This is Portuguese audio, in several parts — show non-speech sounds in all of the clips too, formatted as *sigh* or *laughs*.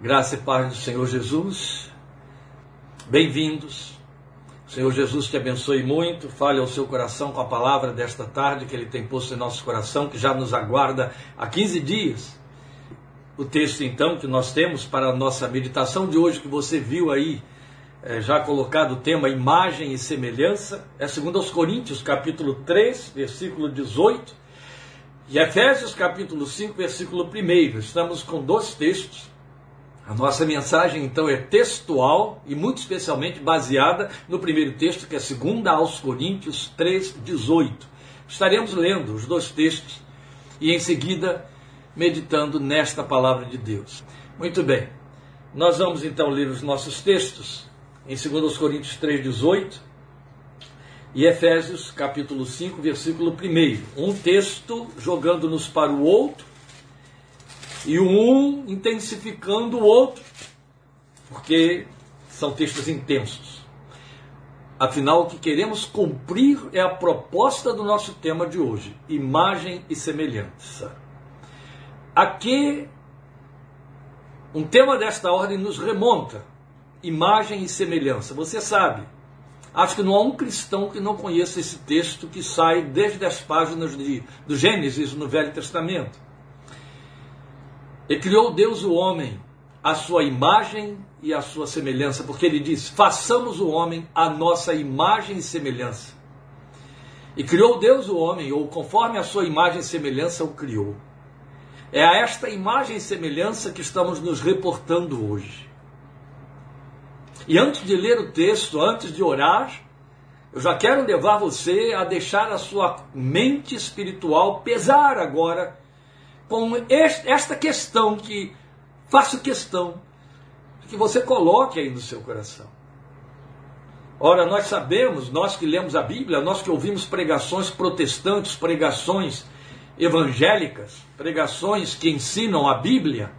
Graça e paz do Senhor Jesus. Bem-vindos. O Senhor Jesus te abençoe muito. Fale ao seu coração com a palavra desta tarde que ele tem posto em nosso coração, que já nos aguarda há 15 dias. O texto, então, que nós temos para a nossa meditação de hoje, que você viu aí, é, já colocado o tema imagem e semelhança, é segundo aos Coríntios, capítulo 3, versículo 18, e Efésios, capítulo 5, versículo 1. Estamos com dois textos a nossa mensagem então é textual e muito especialmente baseada no primeiro texto, que é 2 aos Coríntios 3:18. Estaremos lendo os dois textos e em seguida meditando nesta palavra de Deus. Muito bem. Nós vamos então ler os nossos textos em 2 Coríntios 3:18 e Efésios capítulo 5, versículo 1. Um texto jogando-nos para o outro e um intensificando o outro, porque são textos intensos. Afinal, o que queremos cumprir é a proposta do nosso tema de hoje: imagem e semelhança. Aqui, um tema desta ordem nos remonta: imagem e semelhança. Você sabe, acho que não há um cristão que não conheça esse texto que sai desde as páginas de, do Gênesis no Velho Testamento. E criou Deus o homem, a sua imagem e a sua semelhança, porque ele diz: façamos o homem a nossa imagem e semelhança. E criou Deus o homem, ou conforme a sua imagem e semelhança o criou. É a esta imagem e semelhança que estamos nos reportando hoje. E antes de ler o texto, antes de orar, eu já quero levar você a deixar a sua mente espiritual pesar agora com esta questão que faço questão que você coloque aí no seu coração. Ora, nós sabemos, nós que lemos a Bíblia, nós que ouvimos pregações protestantes, pregações evangélicas, pregações que ensinam a Bíblia,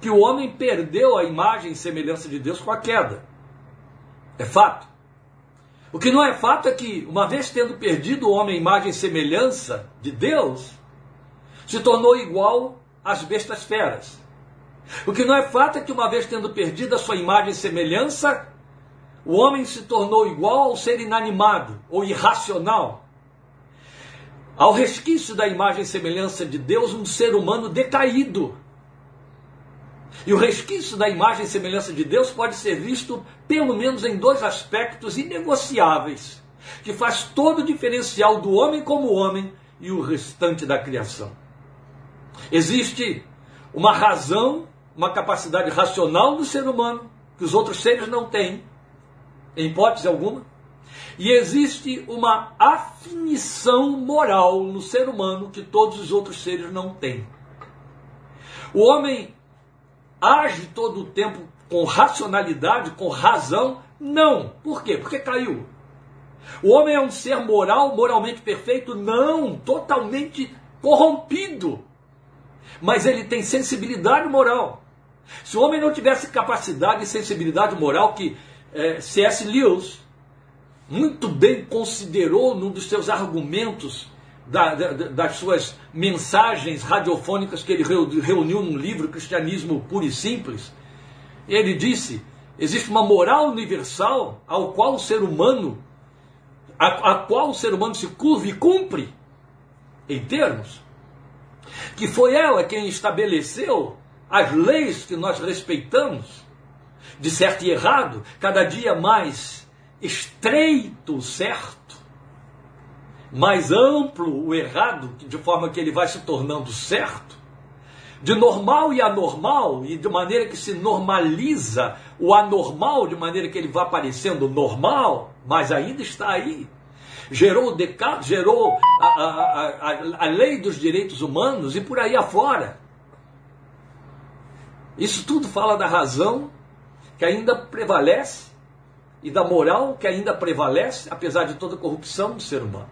que o homem perdeu a imagem e semelhança de Deus com a queda. É fato. O que não é fato é que, uma vez tendo perdido o homem a imagem e semelhança de Deus, se tornou igual às bestas feras. O que não é fato é que, uma vez tendo perdido a sua imagem e semelhança, o homem se tornou igual ao ser inanimado ou irracional. Ao resquício da imagem e semelhança de Deus, um ser humano decaído. E o resquício da imagem e semelhança de Deus pode ser visto pelo menos em dois aspectos inegociáveis, que faz todo o diferencial do homem como homem e o restante da criação. Existe uma razão, uma capacidade racional do ser humano que os outros seres não têm, em hipótese alguma. E existe uma afinição moral no ser humano que todos os outros seres não têm. O homem age todo o tempo com racionalidade, com razão? Não. Por quê? Porque caiu. O homem é um ser moral, moralmente perfeito? Não. Totalmente corrompido mas ele tem sensibilidade moral. Se o homem não tivesse capacidade e sensibilidade moral que é, C.S. Lewis muito bem considerou num dos seus argumentos da, da, das suas mensagens radiofônicas que ele reuniu num livro Cristianismo Puro e Simples, ele disse: existe uma moral universal ao qual o ser humano, a, a qual o ser humano se curva e cumpre em termos que foi ela quem estabeleceu as leis que nós respeitamos, de certo e errado, cada dia mais estreito o certo, mais amplo o errado, de forma que ele vai se tornando certo, de normal e anormal, e de maneira que se normaliza o anormal, de maneira que ele vai aparecendo normal, mas ainda está aí gerou o decado, gerou a, a, a, a lei dos direitos humanos e por aí afora. Isso tudo fala da razão que ainda prevalece e da moral que ainda prevalece, apesar de toda a corrupção do ser humano.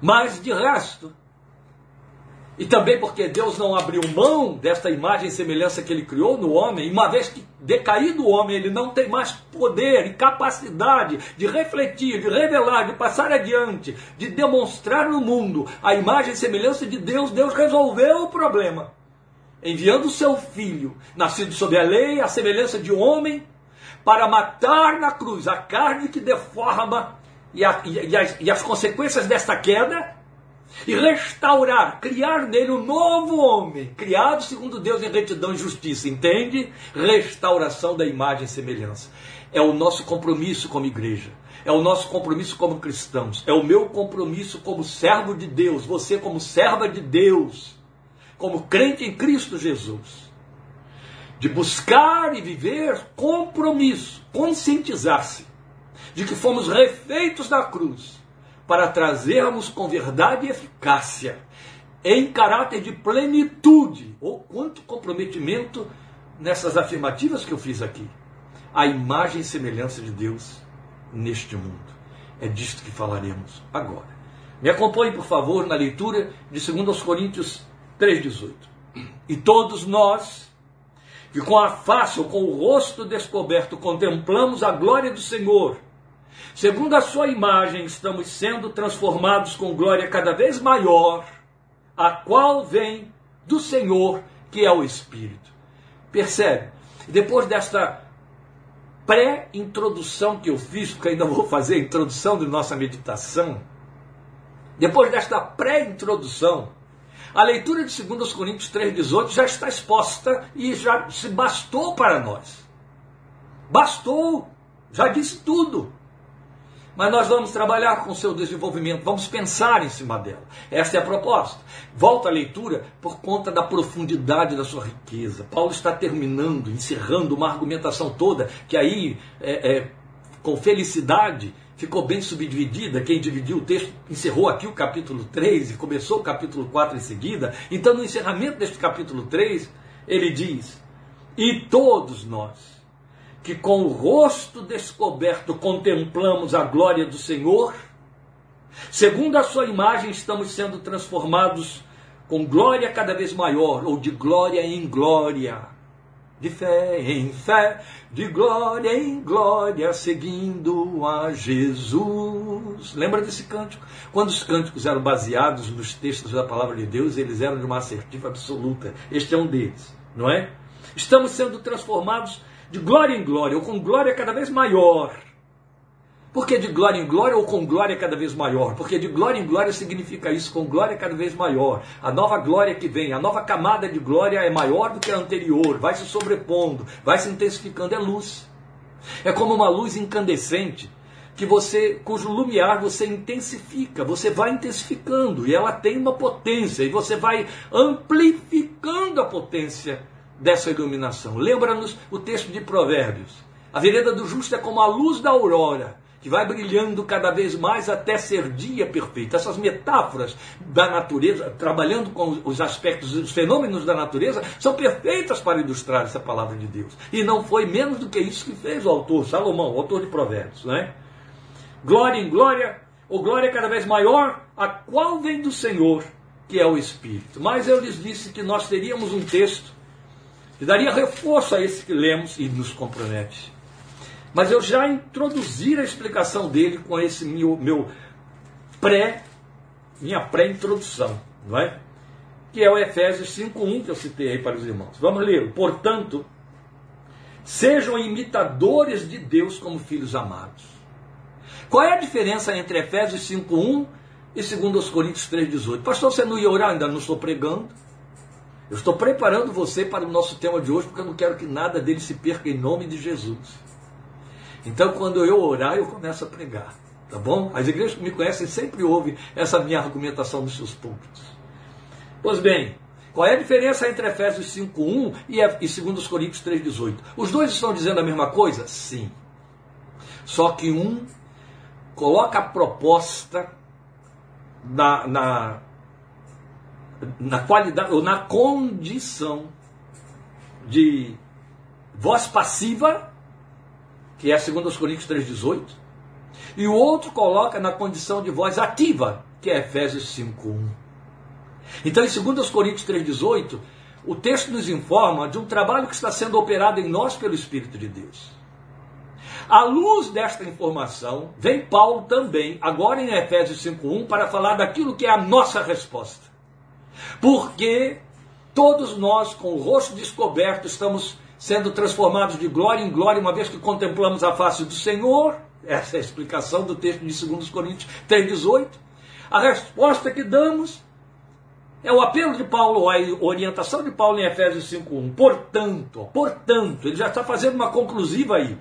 Mas, de resto, e também porque Deus não abriu mão desta imagem e semelhança que ele criou no homem, e uma vez que decaído o homem, ele não tem mais poder e capacidade de refletir, de revelar, de passar adiante, de demonstrar no mundo a imagem e semelhança de Deus, Deus resolveu o problema. enviando o seu filho, nascido sob a lei, a semelhança de homem, para matar na cruz a carne que deforma e, a, e, as, e as consequências desta queda, e restaurar, criar nele um novo homem, criado segundo Deus em retidão e justiça, entende? Restauração da imagem e semelhança. É o nosso compromisso como igreja. É o nosso compromisso como cristãos. É o meu compromisso como servo de Deus. Você, como serva de Deus. Como crente em Cristo Jesus. De buscar e viver compromisso. Conscientizar-se de que fomos refeitos na cruz para trazermos com verdade e eficácia, em caráter de plenitude, ou quanto comprometimento nessas afirmativas que eu fiz aqui, a imagem e semelhança de Deus neste mundo. É disto que falaremos agora. Me acompanhe, por favor, na leitura de 2 Coríntios 3,18. E todos nós, que com a face ou com o rosto descoberto contemplamos a glória do Senhor, Segundo a sua imagem, estamos sendo transformados com glória cada vez maior, a qual vem do Senhor, que é o Espírito. Percebe? Depois desta pré-introdução que eu fiz, porque ainda vou fazer a introdução de nossa meditação, depois desta pré-introdução, a leitura de 2 Coríntios 3,18 já está exposta e já se bastou para nós. Bastou, já disse tudo. Mas nós vamos trabalhar com seu desenvolvimento, vamos pensar em cima dela. Essa é a proposta. Volta à leitura por conta da profundidade da sua riqueza. Paulo está terminando, encerrando uma argumentação toda que aí, é, é, com felicidade, ficou bem subdividida. Quem dividiu o texto encerrou aqui o capítulo 3 e começou o capítulo 4 em seguida. Então, no encerramento deste capítulo 3, ele diz: E todos nós que com o rosto descoberto contemplamos a glória do Senhor, segundo a sua imagem estamos sendo transformados com glória cada vez maior, ou de glória em glória, de fé em fé, de glória em glória, seguindo a Jesus. Lembra desse cântico? Quando os cânticos eram baseados nos textos da palavra de Deus, eles eram de uma assertiva absoluta. Este é um deles, não é? Estamos sendo transformados de glória em glória, ou com glória cada vez maior. Por que de glória em glória ou com glória cada vez maior? Porque de glória em glória significa isso, com glória cada vez maior. A nova glória que vem, a nova camada de glória é maior do que a anterior, vai se sobrepondo, vai se intensificando, é luz. É como uma luz incandescente que você, cujo lumiar você intensifica, você vai intensificando e ela tem uma potência e você vai amplificando a potência dessa iluminação. Lembra-nos o texto de Provérbios. A vereda do justo é como a luz da aurora, que vai brilhando cada vez mais até ser dia perfeito. Essas metáforas da natureza, trabalhando com os aspectos, os fenômenos da natureza, são perfeitas para ilustrar essa palavra de Deus. E não foi menos do que isso que fez o autor, Salomão, o autor de Provérbios. Não é? Glória em glória, ou glória cada vez maior, a qual vem do Senhor, que é o Espírito. Mas eu lhes disse que nós teríamos um texto e daria reforço a esse que lemos e nos compromete. Mas eu já introduzi a explicação dele com esse meu, meu pré, minha pré-introdução, não é? Que é o Efésios 5.1 que eu citei aí para os irmãos. Vamos ler. Portanto, sejam imitadores de Deus como filhos amados. Qual é a diferença entre Efésios 5.1 e 2 Coríntios 3.18? Pastor, você não ia orar? Ainda não estou pregando. Eu estou preparando você para o nosso tema de hoje porque eu não quero que nada dele se perca em nome de Jesus. Então, quando eu orar, eu começo a pregar. Tá bom? As igrejas que me conhecem sempre ouvem essa minha argumentação dos seus púlpitos. Pois bem, qual é a diferença entre Efésios 5.1 e 2 Coríntios 3.18? Os dois estão dizendo a mesma coisa? Sim. Só que um coloca a proposta na, na na qualidade ou na condição de voz passiva, que é segundo os Coríntios 3:18, e o outro coloca na condição de voz ativa, que é Efésios 5:1. Então, em 2 Coríntios 3:18, o texto nos informa de um trabalho que está sendo operado em nós pelo Espírito de Deus. À luz desta informação, vem Paulo também, agora em Efésios 5:1, para falar daquilo que é a nossa resposta. Porque Todos nós, com o rosto descoberto, estamos sendo transformados de glória em glória, uma vez que contemplamos a face do Senhor. Essa é a explicação do texto de 2 Coríntios 3,18. A resposta que damos é o apelo de Paulo, a orientação de Paulo em Efésios 5,1. Portanto, portanto, ele já está fazendo uma conclusiva aí.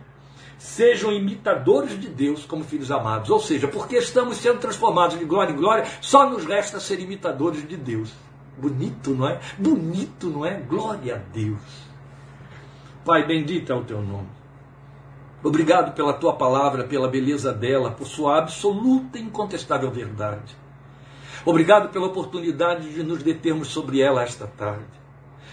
Sejam imitadores de Deus como filhos amados. Ou seja, porque estamos sendo transformados de glória em glória, só nos resta ser imitadores de Deus. Bonito, não é? Bonito, não é? Glória a Deus. Pai, bendito é o teu nome. Obrigado pela tua palavra, pela beleza dela, por sua absoluta e incontestável verdade. Obrigado pela oportunidade de nos determos sobre ela esta tarde.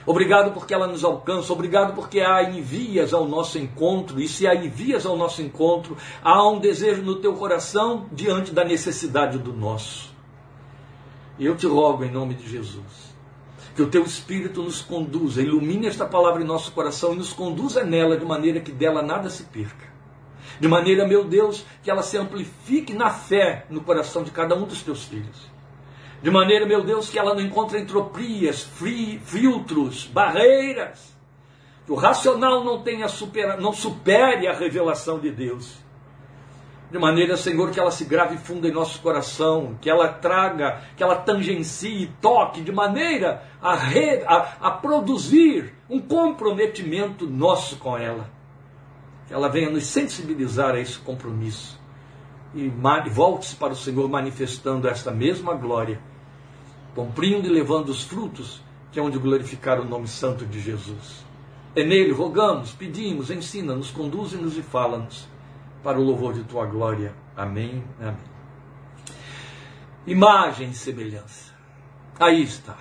Obrigado porque ela nos alcança, obrigado porque a envias ao nosso encontro, e se a envias ao nosso encontro, há um desejo no teu coração diante da necessidade do nosso. E eu te rogo em nome de Jesus, que o teu Espírito nos conduza, ilumine esta palavra em nosso coração e nos conduza nela de maneira que dela nada se perca. De maneira, meu Deus, que ela se amplifique na fé no coração de cada um dos teus filhos de maneira, meu Deus, que ela não encontre entropias, filtros, barreiras. Que o racional não tenha supera, não supere a revelação de Deus. De maneira, Senhor, que ela se grave fundo em nosso coração, que ela traga, que ela tangencie, toque, de maneira a, re, a, a produzir um comprometimento nosso com ela. Que ela venha nos sensibilizar a esse compromisso e volte-se para o Senhor manifestando esta mesma glória, cumprindo e levando os frutos que é onde glorificar o nome santo de Jesus. É nele rogamos, pedimos, ensina-nos, conduz-nos e fala-nos para o louvor de tua glória. Amém. Amém. Imagem e semelhança. Aí está.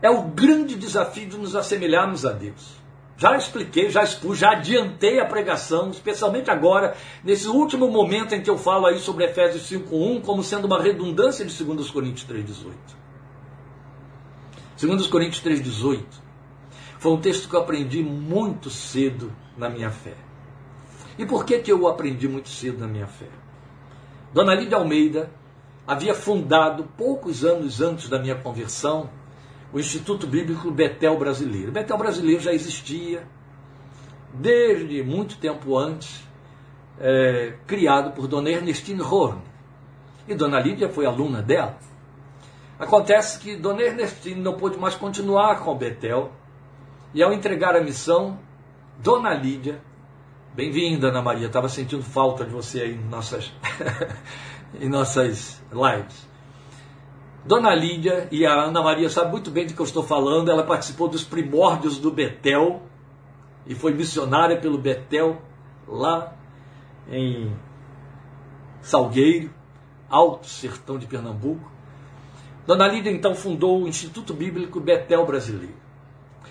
É o grande desafio de nos assemelharmos a Deus. Já expliquei, já expus, já adiantei a pregação, especialmente agora, nesse último momento em que eu falo aí sobre Efésios 5.1 como sendo uma redundância de 2 Coríntios 3.18. 2 Coríntios 3.18 foi um texto que eu aprendi muito cedo na minha fé. E por que, que eu aprendi muito cedo na minha fé? Dona Lídia Almeida havia fundado, poucos anos antes da minha conversão, o Instituto Bíblico Betel Brasileiro. Betel Brasileiro já existia desde muito tempo antes, é, criado por Dona Ernestine Horn. E Dona Lídia foi aluna dela. Acontece que Dona Ernestine não pôde mais continuar com o Betel, e ao entregar a missão, Dona Lídia, bem-vinda Ana Maria, estava sentindo falta de você aí em nossas, *laughs* em nossas lives. Dona Lídia e a Ana Maria sabem muito bem de que eu estou falando. Ela participou dos primórdios do Betel e foi missionária pelo Betel lá em Salgueiro, Alto Sertão de Pernambuco. Dona Lídia então fundou o Instituto Bíblico Betel Brasileiro.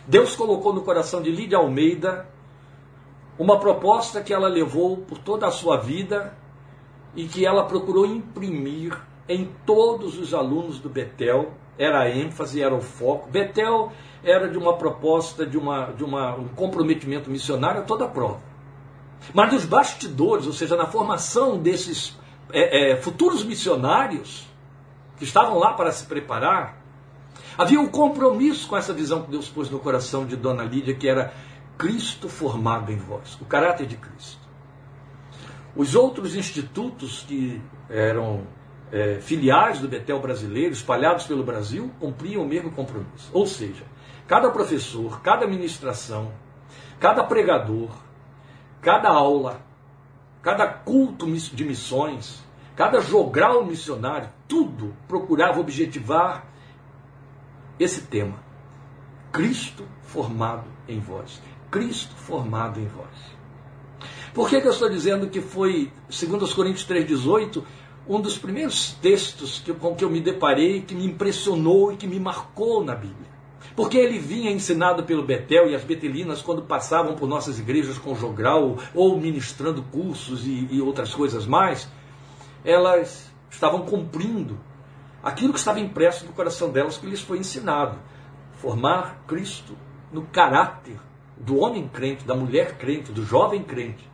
Deus colocou no coração de Lídia Almeida uma proposta que ela levou por toda a sua vida e que ela procurou imprimir em todos os alunos do Betel, era a ênfase, era o foco. Betel era de uma proposta, de, uma, de uma, um comprometimento missionário a toda a prova. Mas nos bastidores, ou seja, na formação desses é, é, futuros missionários que estavam lá para se preparar, havia um compromisso com essa visão que Deus pôs no coração de Dona Lídia, que era Cristo formado em vós, o caráter de Cristo. Os outros institutos que eram é, filiais do Betel brasileiro, espalhados pelo Brasil, cumpriam o mesmo compromisso. Ou seja, cada professor, cada ministração, cada pregador, cada aula, cada culto de missões, cada jogral missionário, tudo procurava objetivar esse tema. Cristo formado em vós. Cristo formado em vós. Por que, que eu estou dizendo que foi, segundo os Coríntios 3,18, um dos primeiros textos que, com que eu me deparei, que me impressionou e que me marcou na Bíblia. Porque ele vinha ensinado pelo Betel e as betelinas, quando passavam por nossas igrejas com jogral ou ministrando cursos e, e outras coisas mais, elas estavam cumprindo aquilo que estava impresso no coração delas, que lhes foi ensinado: formar Cristo no caráter do homem crente, da mulher crente, do jovem crente.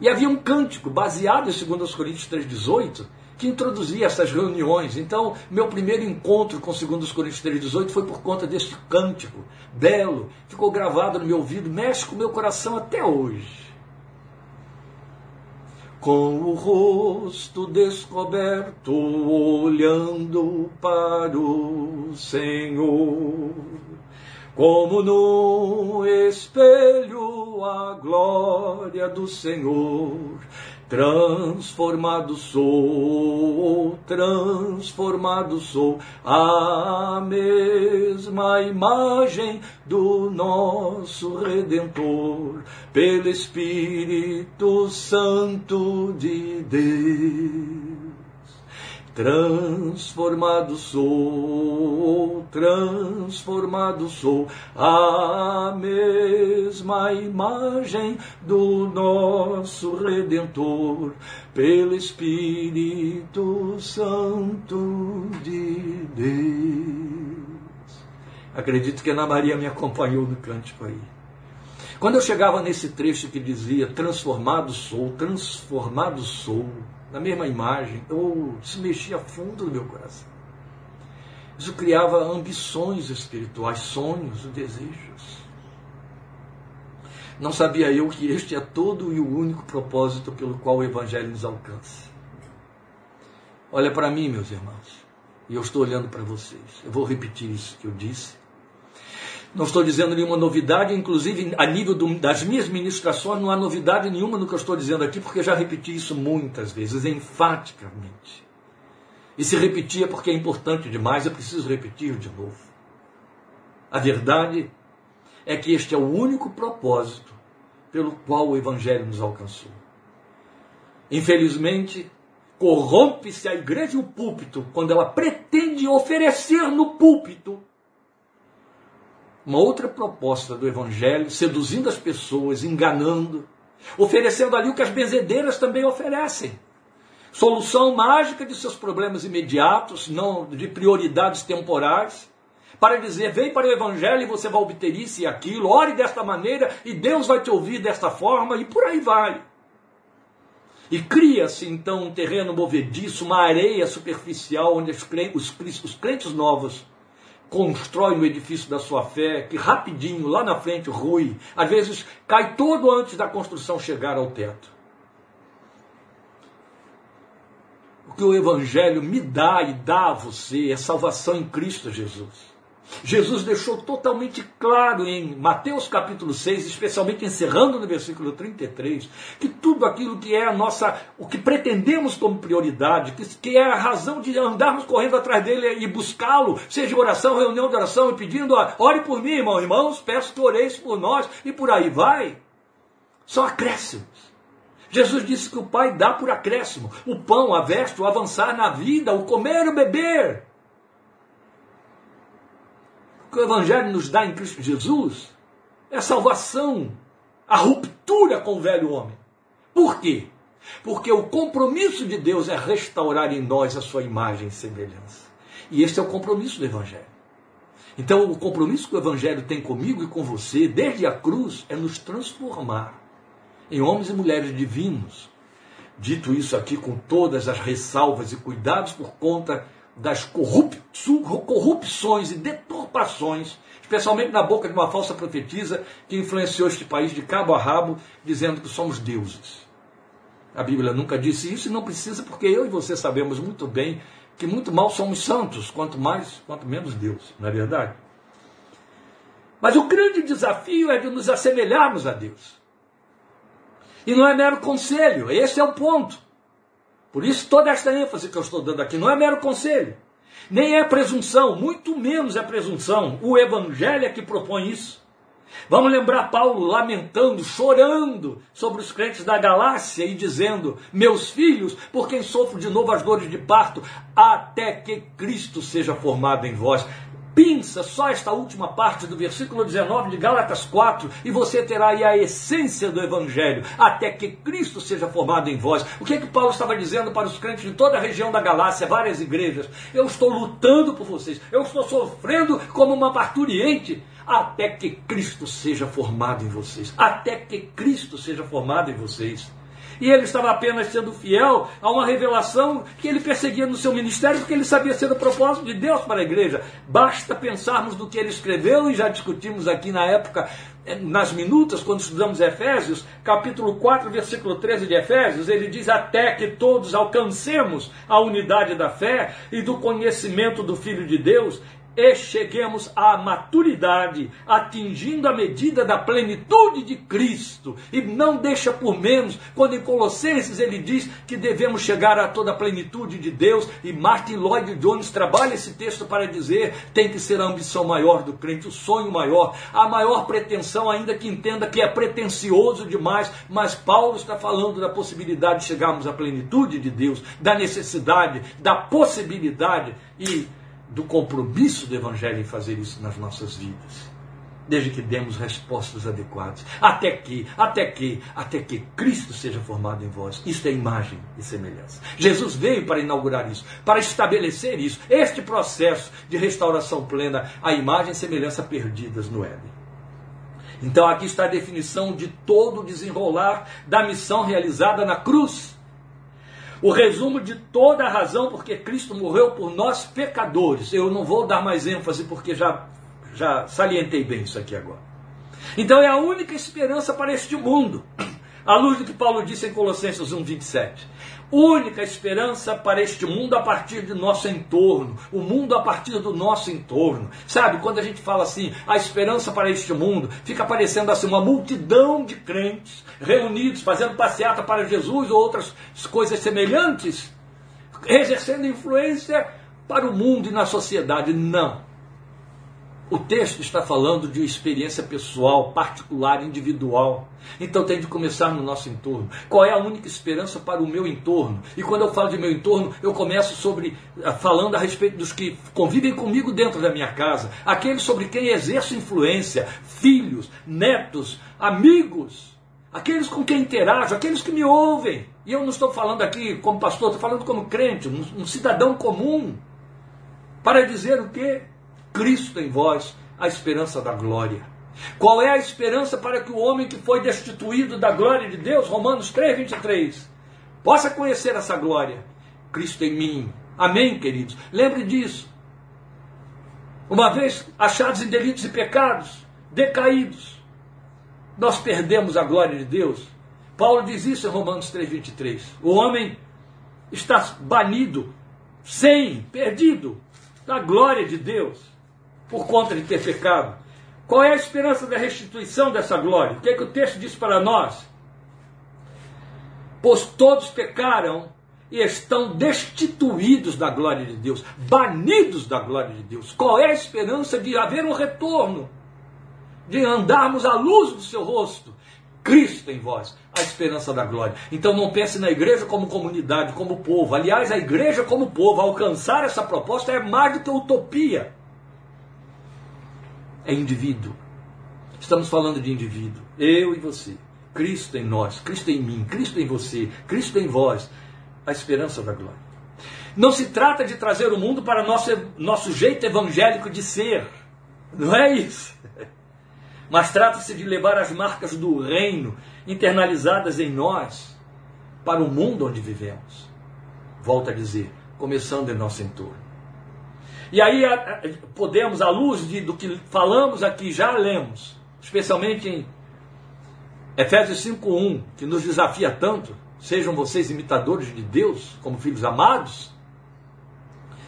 E havia um cântico baseado em 2 Coríntios 3,18, que introduzia essas reuniões. Então, meu primeiro encontro com 2 Coríntios 3,18 foi por conta deste cântico belo, ficou gravado no meu ouvido, mexe com o meu coração até hoje. Com o rosto descoberto, olhando para o Senhor, como no espelho a glória do Senhor Transformado sou, transformado sou, a mesma imagem do nosso Redentor, pelo Espírito Santo de Deus. Transformado sou, transformado sou, a mesma imagem do nosso Redentor, pelo Espírito Santo de Deus. Acredito que Ana Maria me acompanhou no cântico aí. Quando eu chegava nesse trecho que dizia: Transformado sou, transformado sou na mesma imagem, ou se mexia fundo no meu coração. Isso criava ambições espirituais, sonhos, desejos. Não sabia eu que este é todo e o único propósito pelo qual o Evangelho nos alcança. Olha para mim, meus irmãos, e eu estou olhando para vocês. Eu vou repetir isso que eu disse não estou dizendo nenhuma novidade, inclusive a nível do, das minhas ministrações, não há novidade nenhuma no que eu estou dizendo aqui, porque já repeti isso muitas vezes, enfaticamente. E se repetia porque é importante demais, eu preciso repetir de novo. A verdade é que este é o único propósito pelo qual o Evangelho nos alcançou. Infelizmente, corrompe-se a igreja e o púlpito quando ela pretende oferecer no púlpito uma outra proposta do Evangelho, seduzindo as pessoas, enganando, oferecendo ali o que as benzedeiras também oferecem. Solução mágica de seus problemas imediatos, não de prioridades temporais, para dizer: vem para o Evangelho e você vai obter isso e aquilo, ore desta maneira e Deus vai te ouvir desta forma, e por aí vai. E cria-se então um terreno movediço, uma areia superficial, onde os crentes, os crentes novos constrói no edifício da sua fé, que rapidinho, lá na frente, rui, às vezes cai todo antes da construção chegar ao teto. O que o Evangelho me dá e dá a você é salvação em Cristo Jesus. Jesus deixou totalmente claro em Mateus capítulo 6, especialmente encerrando no versículo 33, que tudo aquilo que é a nossa, o que pretendemos como prioridade, que, é a razão de andarmos correndo atrás dele e buscá-lo, seja oração, reunião de oração e pedindo, ore por mim, irmão, irmãos, peço que oreis por nós e por aí vai. São acréscimos. Jesus disse que o Pai dá por acréscimo o pão, a veste, o avançar na vida, o comer o beber que o Evangelho nos dá em Cristo Jesus é a salvação, a ruptura com o velho homem. Por quê? Porque o compromisso de Deus é restaurar em nós a sua imagem e semelhança. E este é o compromisso do Evangelho. Então, o compromisso que o Evangelho tem comigo e com você, desde a cruz, é nos transformar em homens e mulheres divinos. Dito isso aqui com todas as ressalvas e cuidados por conta das corrupções e deturpações, especialmente na boca de uma falsa profetisa que influenciou este país de cabo a rabo, dizendo que somos deuses. A Bíblia nunca disse isso e não precisa, porque eu e você sabemos muito bem que muito mal somos santos, quanto mais, quanto menos Deus, não é verdade? Mas o grande desafio é de nos assemelharmos a Deus. E não é mero conselho, esse é o ponto. Por isso, toda esta ênfase que eu estou dando aqui não é mero conselho, nem é presunção, muito menos é presunção. O Evangelho é que propõe isso. Vamos lembrar Paulo lamentando, chorando sobre os crentes da Galácia e dizendo: Meus filhos, por quem sofro de novo as dores de parto, até que Cristo seja formado em vós pinça só esta última parte do versículo 19 de Gálatas 4 e você terá aí a essência do Evangelho, até que Cristo seja formado em vós. O que é que Paulo estava dizendo para os crentes de toda a região da Galácia, várias igrejas? Eu estou lutando por vocês, eu estou sofrendo como uma parturiente, até que Cristo seja formado em vocês, até que Cristo seja formado em vocês. E ele estava apenas sendo fiel a uma revelação que ele perseguia no seu ministério, porque ele sabia ser o propósito de Deus para a igreja. Basta pensarmos do que ele escreveu, e já discutimos aqui na época, eh, nas minutas, quando estudamos Efésios, capítulo 4, versículo 13 de Efésios, ele diz: Até que todos alcancemos a unidade da fé e do conhecimento do Filho de Deus e cheguemos à maturidade, atingindo a medida da plenitude de Cristo. E não deixa por menos, quando em Colossenses ele diz que devemos chegar a toda a plenitude de Deus, e Martin Lloyd Jones trabalha esse texto para dizer: tem que ser a ambição maior do crente, o sonho maior, a maior pretensão, ainda que entenda que é pretensioso demais, mas Paulo está falando da possibilidade de chegarmos à plenitude de Deus, da necessidade, da possibilidade e do compromisso do Evangelho em fazer isso nas nossas vidas. Desde que demos respostas adequadas. Até que, até que, até que Cristo seja formado em vós. Isto é imagem e semelhança. Jesus veio para inaugurar isso, para estabelecer isso. Este processo de restauração plena, a imagem e semelhança perdidas no Éden. Então aqui está a definição de todo o desenrolar da missão realizada na cruz o resumo de toda a razão porque Cristo morreu por nós pecadores. Eu não vou dar mais ênfase porque já, já salientei bem isso aqui agora. Então é a única esperança para este mundo. À luz do que Paulo disse em Colossenses 1,27 única esperança para este mundo a partir do nosso entorno, o mundo a partir do nosso entorno. Sabe, quando a gente fala assim, a esperança para este mundo, fica parecendo assim uma multidão de crentes reunidos, fazendo passeata para Jesus ou outras coisas semelhantes, exercendo influência para o mundo e na sociedade. Não. O texto está falando de uma experiência pessoal, particular, individual. Então tem de começar no nosso entorno. Qual é a única esperança para o meu entorno? E quando eu falo de meu entorno, eu começo sobre ah, falando a respeito dos que convivem comigo dentro da minha casa, aqueles sobre quem exerço influência, filhos, netos, amigos, aqueles com quem interajo, aqueles que me ouvem. E eu não estou falando aqui como pastor, estou falando como crente, um, um cidadão comum. Para dizer o quê? Cristo em vós, a esperança da glória. Qual é a esperança para que o homem que foi destituído da glória de Deus, Romanos 3, 23, possa conhecer essa glória? Cristo em mim. Amém, queridos? Lembre disso. Uma vez achados em delitos e pecados, decaídos, nós perdemos a glória de Deus. Paulo diz isso em Romanos 3, 23. O homem está banido, sem, perdido da glória de Deus por conta de ter pecado. Qual é a esperança da restituição dessa glória? O que é que o texto diz para nós? Pois todos pecaram e estão destituídos da glória de Deus, banidos da glória de Deus. Qual é a esperança de haver um retorno? De andarmos à luz do seu rosto? Cristo em vós, a esperança da glória. Então não pense na igreja como comunidade, como povo. Aliás, a igreja como povo, alcançar essa proposta é mais do que utopia é indivíduo. Estamos falando de indivíduo. Eu e você. Cristo em nós, Cristo em mim, Cristo em você, Cristo em vós. A esperança da glória. Não se trata de trazer o mundo para nosso, nosso jeito evangélico de ser. Não é isso. Mas trata-se de levar as marcas do reino internalizadas em nós para o mundo onde vivemos. Volto a dizer, começando em nosso entorno. E aí podemos, à luz de, do que falamos aqui, já lemos, especialmente em Efésios 5.1, que nos desafia tanto, sejam vocês imitadores de Deus, como filhos amados,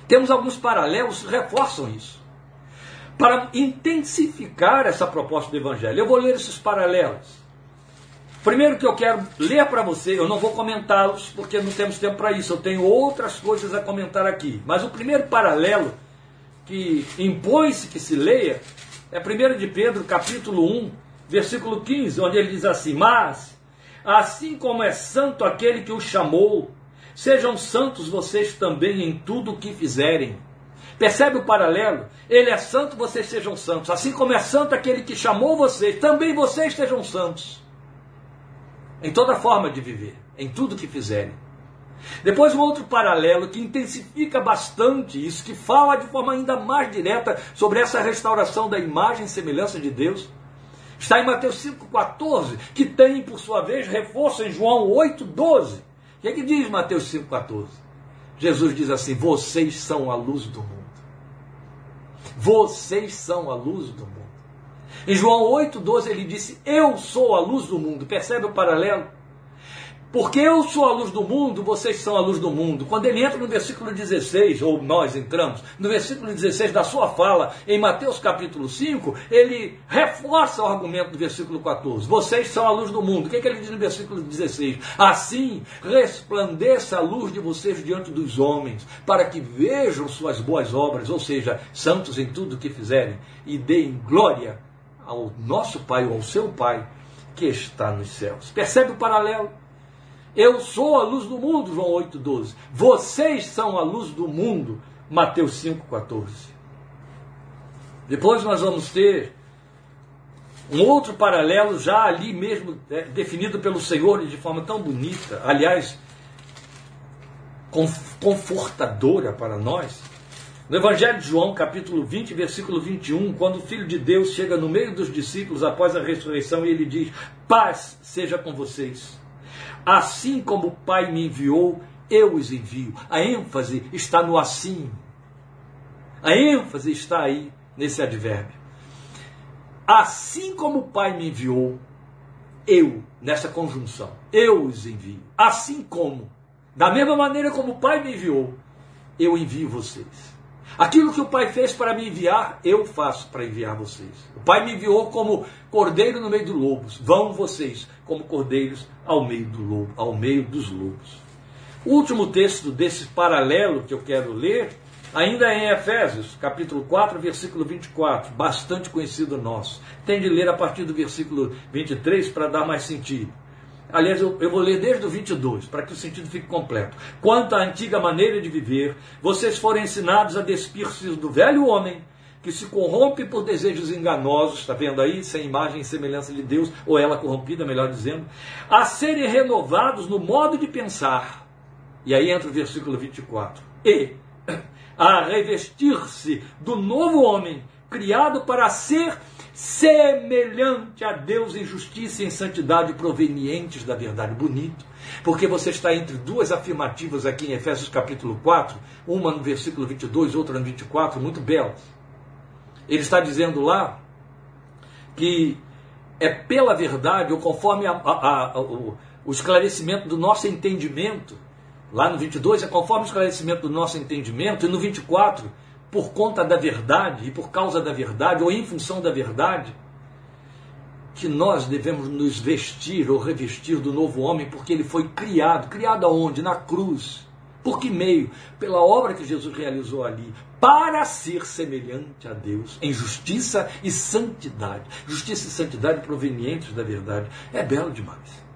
temos alguns paralelos que reforçam isso. Para intensificar essa proposta do Evangelho, eu vou ler esses paralelos. Primeiro que eu quero ler para você, eu não vou comentá-los porque não temos tempo para isso, eu tenho outras coisas a comentar aqui. Mas o primeiro paralelo que impõe-se que se leia é 1 de Pedro, capítulo 1, versículo 15, onde ele diz assim: Mas, assim como é santo aquele que o chamou, sejam santos vocês também em tudo o que fizerem. Percebe o paralelo? Ele é santo, vocês sejam santos. Assim como é santo aquele que chamou vocês, também vocês sejam santos. Em toda forma de viver, em tudo que fizerem. Depois, um outro paralelo que intensifica bastante isso, que fala de forma ainda mais direta sobre essa restauração da imagem e semelhança de Deus, Está em Mateus 5,14, que tem, por sua vez, reforço em João 8,12. O que é que diz Mateus 5,14? Jesus diz assim: Vocês são a luz do mundo. Vocês são a luz do mundo. Em João 8,12 ele disse: Eu sou a luz do mundo. Percebe o paralelo? Porque eu sou a luz do mundo, vocês são a luz do mundo. Quando ele entra no versículo 16, ou nós entramos, no versículo 16 da sua fala, em Mateus capítulo 5, ele reforça o argumento do versículo 14. Vocês são a luz do mundo. O que, é que ele diz no versículo 16? Assim resplandeça a luz de vocês diante dos homens, para que vejam suas boas obras, ou seja, santos em tudo que fizerem, e deem glória ao nosso Pai ou ao seu Pai que está nos céus. Percebe o paralelo? Eu sou a luz do mundo, João 8,12. Vocês são a luz do mundo, Mateus 5,14. Depois nós vamos ter um outro paralelo, já ali mesmo é, definido pelo Senhor de forma tão bonita, aliás, confortadora para nós. No Evangelho de João, capítulo 20, versículo 21, quando o Filho de Deus chega no meio dos discípulos após a ressurreição e ele diz: Paz seja com vocês. Assim como o Pai me enviou, eu os envio. A ênfase está no assim. A ênfase está aí nesse advérbio. Assim como o Pai me enviou, eu, nessa conjunção, eu os envio. Assim como, da mesma maneira como o Pai me enviou, eu envio vocês. Aquilo que o Pai fez para me enviar, eu faço para enviar vocês. O Pai me enviou como cordeiro no meio dos lobos. Vão vocês como cordeiros ao meio, do lobo, ao meio dos lobos. O último texto desse paralelo que eu quero ler, ainda é em Efésios, capítulo 4, versículo 24, bastante conhecido nosso. Tem de ler a partir do versículo 23 para dar mais sentido. Aliás, eu, eu, vou ler desde o 22, para que o sentido fique completo. Quanto à antiga maneira de viver, vocês foram ensinados a despir-se do velho homem, que se corrompe por desejos enganosos, está vendo aí, sem imagem e semelhança de Deus, ou ela corrompida, melhor dizendo, a serem renovados no modo de pensar. E aí entra o versículo 24. E *clears throat* a revestir-se do novo homem, criado para ser semelhante a Deus em justiça e em santidade provenientes da verdade. Bonito, porque você está entre duas afirmativas aqui em Efésios capítulo 4, uma no versículo 22, outra no 24, muito belas. Ele está dizendo lá que é pela verdade, ou conforme a, a, a, o, o esclarecimento do nosso entendimento, lá no 22 é conforme o esclarecimento do nosso entendimento, e no 24 por conta da verdade e por causa da verdade ou em função da verdade, que nós devemos nos vestir ou revestir do novo homem, porque ele foi criado. Criado aonde? Na cruz. Por que meio? Pela obra que Jesus realizou ali, para ser semelhante a Deus em justiça e santidade. Justiça e santidade provenientes da verdade. É belo demais.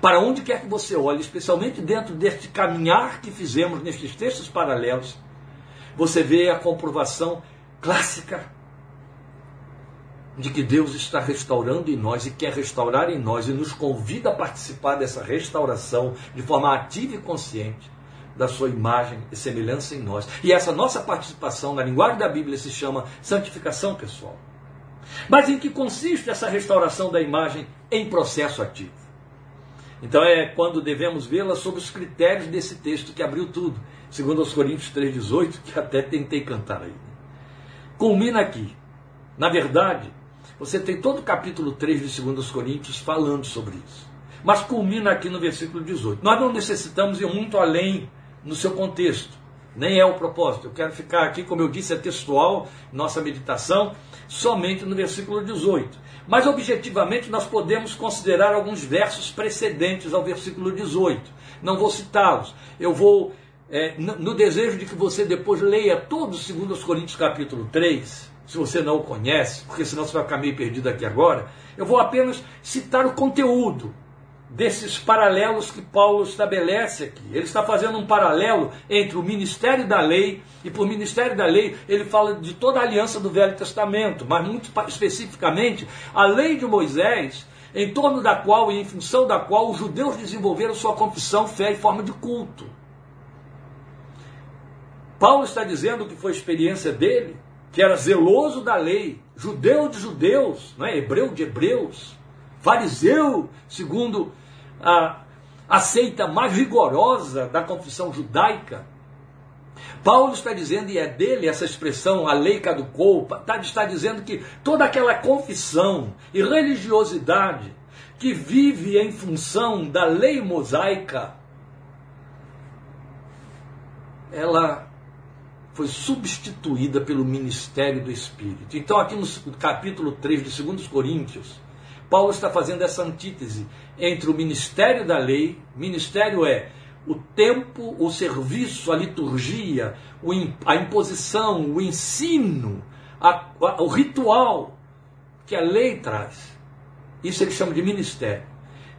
Para onde quer que você olhe, especialmente dentro deste caminhar que fizemos nestes textos paralelos, você vê a comprovação clássica de que Deus está restaurando em nós e quer restaurar em nós e nos convida a participar dessa restauração de forma ativa e consciente da sua imagem e semelhança em nós. E essa nossa participação na linguagem da Bíblia se chama santificação pessoal. Mas em que consiste essa restauração da imagem em processo ativo? Então é quando devemos vê-la sob os critérios desse texto que abriu tudo segundo aos Coríntios 3,18, que até tentei cantar aí. Culmina aqui. Na verdade, você tem todo o capítulo 3 de 2 Coríntios falando sobre isso. Mas culmina aqui no versículo 18. Nós não necessitamos ir muito além no seu contexto. Nem é o propósito. Eu quero ficar aqui, como eu disse, é textual, nossa meditação, somente no versículo 18. Mas objetivamente nós podemos considerar alguns versos precedentes ao versículo 18. Não vou citá-los. Eu vou é, no desejo de que você depois leia todo o 2 Coríntios capítulo 3, se você não o conhece, porque senão você vai ficar meio perdido aqui agora, eu vou apenas citar o conteúdo desses paralelos que Paulo estabelece aqui. Ele está fazendo um paralelo entre o ministério da lei, e por ministério da lei ele fala de toda a aliança do Velho Testamento, mas muito especificamente a lei de Moisés, em torno da qual e em função da qual os judeus desenvolveram sua confissão, fé e forma de culto. Paulo está dizendo que foi experiência dele, que era zeloso da lei, judeu de judeus, não é? hebreu de hebreus, fariseu, segundo a, a seita mais rigorosa da confissão judaica. Paulo está dizendo, e é dele essa expressão, a lei caducou, está, está dizendo que toda aquela confissão e religiosidade que vive em função da lei mosaica, ela foi substituída pelo ministério do Espírito. Então, aqui no capítulo 3 de 2 Coríntios, Paulo está fazendo essa antítese entre o ministério da lei, ministério é o tempo, o serviço, a liturgia, a imposição, o ensino, o ritual que a lei traz. Isso ele chama de ministério.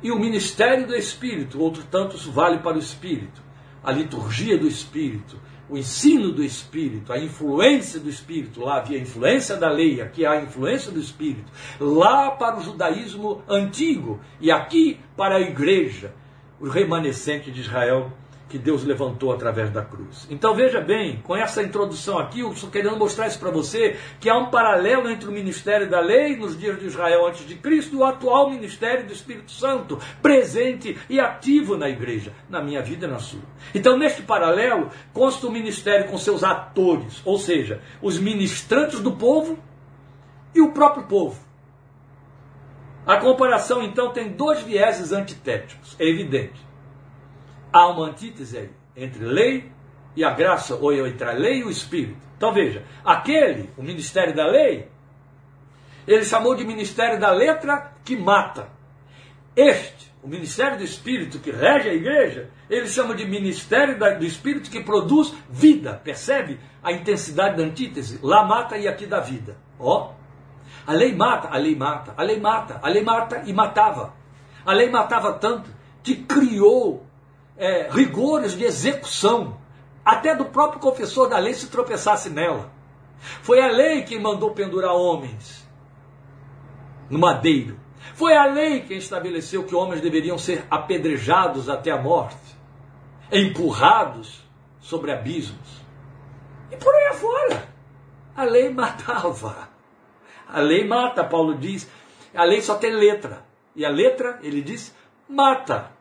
E o ministério do Espírito, outro tanto vale para o Espírito. A liturgia do Espírito, o ensino do Espírito, a influência do Espírito, lá havia a influência da lei, aqui há a influência do Espírito, lá para o judaísmo antigo e aqui para a igreja, o remanescente de Israel que Deus levantou através da cruz. Então veja bem, com essa introdução aqui, eu estou querendo mostrar isso para você, que há um paralelo entre o ministério da lei nos dias de Israel antes de Cristo e o atual ministério do Espírito Santo, presente e ativo na igreja, na minha vida e na sua. Então neste paralelo consta o ministério com seus atores, ou seja, os ministrantes do povo e o próprio povo. A comparação então tem dois vieses antitéticos, é evidente há uma antítese entre lei e a graça, ou entre a lei e o espírito. Então veja, aquele, o ministério da lei, ele chamou de ministério da letra que mata. Este, o ministério do espírito que rege a igreja, ele chama de ministério do espírito que produz vida. Percebe a intensidade da antítese? Lá mata e aqui dá vida. Ó, a lei mata, a lei mata, a lei mata, a lei mata e matava. A lei matava tanto que criou é, rigores de execução, até do próprio confessor da lei se tropeçasse nela. Foi a lei que mandou pendurar homens no madeiro. Foi a lei que estabeleceu que homens deveriam ser apedrejados até a morte, empurrados sobre abismos. E por aí afora. A lei *laughs* matava. A lei mata, Paulo diz. A lei só tem letra. E a letra, ele diz, mata.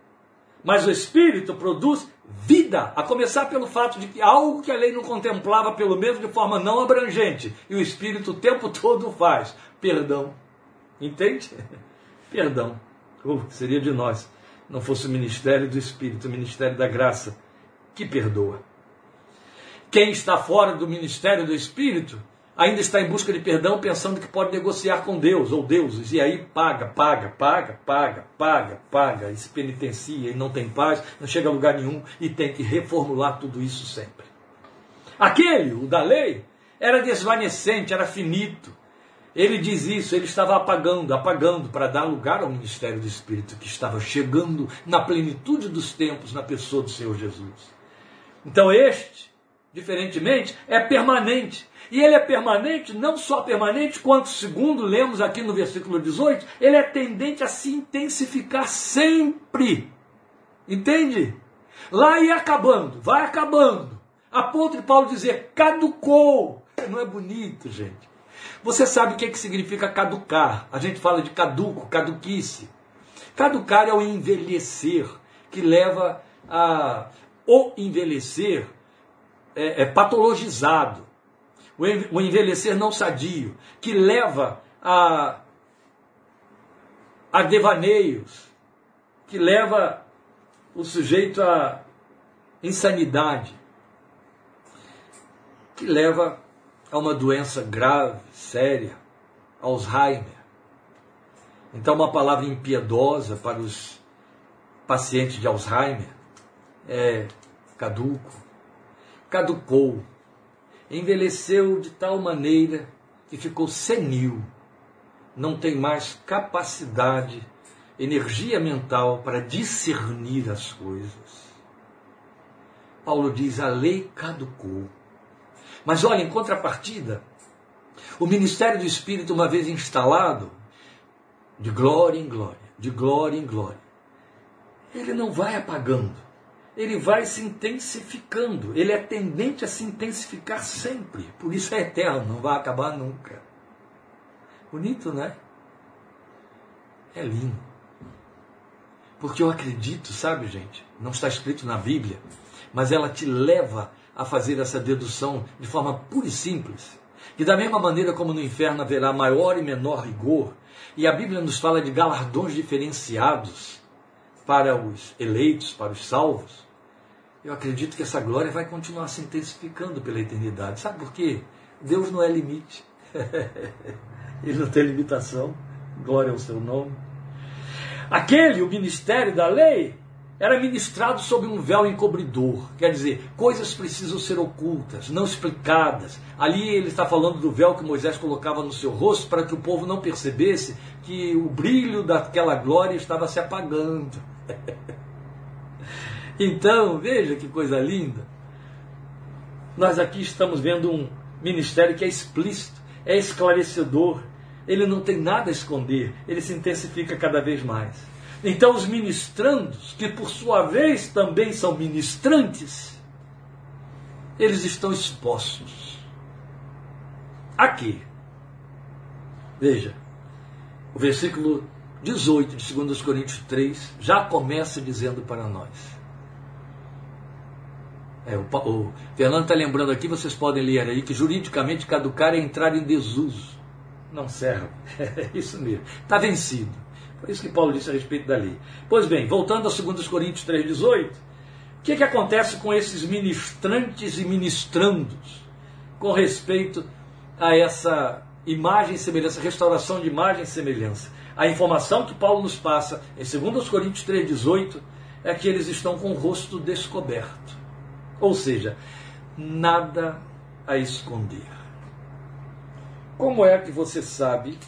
Mas o Espírito produz vida, a começar pelo fato de que algo que a lei não contemplava, pelo menos de forma não abrangente, e o Espírito o tempo *laughs* todo faz: perdão. Entende? *laughs* Perdão. Uh, seria de nós, não fosse o ministério do Espírito, o ministério da graça, que perdoa. Quem está fora do ministério do Espírito ainda está em busca de perdão, pensando que pode negociar com Deus ou deuses, e aí paga, paga, paga, paga, paga, paga, e se penitencia e não tem paz, não chega a lugar nenhum e tem que reformular tudo isso sempre. Aquele, o da lei, era desvanecente, era finito. Ele diz isso, ele estava apagando, apagando para dar lugar ao ministério do Espírito que estava chegando na plenitude dos tempos na pessoa do Senhor Jesus. Então este, diferentemente, é permanente. E ele é permanente, não só permanente, quanto, segundo lemos aqui no versículo 18, ele é tendente a se intensificar sempre. Entende? Lá ia acabando, vai acabando. A ponto de Paulo dizer caducou. *laughs* Não é bonito, gente. Você sabe o que, é que significa caducar? A gente fala de caduco, caduquice. Caducar é o envelhecer, que leva a o envelhecer é, é patologizado o envelhecer não sadio, que leva a, a devaneios, que leva o sujeito a insanidade, que leva a uma doença grave, séria, Alzheimer. Então, uma palavra impiedosa para os pacientes de Alzheimer é caduco, caducou envelheceu de tal maneira que ficou senil, não tem mais capacidade, energia mental para discernir as coisas. Paulo diz: a lei caducou. Mas olha, em contrapartida, o ministério do Espírito, uma vez instalado, de glória em glória, de glória em glória, ele não vai apagando, ele vai se intensificando. Ele é tendente a se intensificar sempre. Por isso é eterno, não vai acabar nunca. Bonito, né? É lindo. Porque eu acredito, sabe, gente? Não está escrito na Bíblia, mas ela te leva a fazer essa dedução de forma pura e simples. Que da mesma maneira como no inferno haverá maior e menor rigor, e a Bíblia nos fala de galardões diferenciados para os eleitos, para os salvos, eu acredito que essa glória vai continuar se intensificando pela eternidade. Sabe por quê? Deus não é limite. *laughs* Ele não tem limitação. Glória ao seu nome. Aquele, o ministério da lei, era ministrado sob um véu encobridor. Quer dizer, coisas precisam ser ocultas, não explicadas. Ali ele está falando do véu que Moisés colocava no seu rosto para que o povo não percebesse que o brilho daquela glória estava se apagando. *laughs* Então, veja que coisa linda. Nós aqui estamos vendo um ministério que é explícito, é esclarecedor. Ele não tem nada a esconder, ele se intensifica cada vez mais. Então, os ministrandos, que por sua vez também são ministrantes, eles estão expostos. Aqui. Veja, o versículo 18 de 2 Coríntios 3 já começa dizendo para nós: é, o, o, Fernando está lembrando aqui, vocês podem ler aí, que juridicamente caducar é entrar em desuso. Não serve. *laughs* É isso mesmo. Está vencido. Foi isso que Paulo disse a respeito da lei. Pois bem, voltando a 2 Coríntios 3,18, o que, que acontece com esses ministrantes e ministrandos com respeito a essa imagem e semelhança, restauração de imagem e semelhança? A informação que Paulo nos passa em 2 Coríntios 3,18 é que eles estão com o rosto descoberto. Ou seja, nada a esconder. Como é que você sabe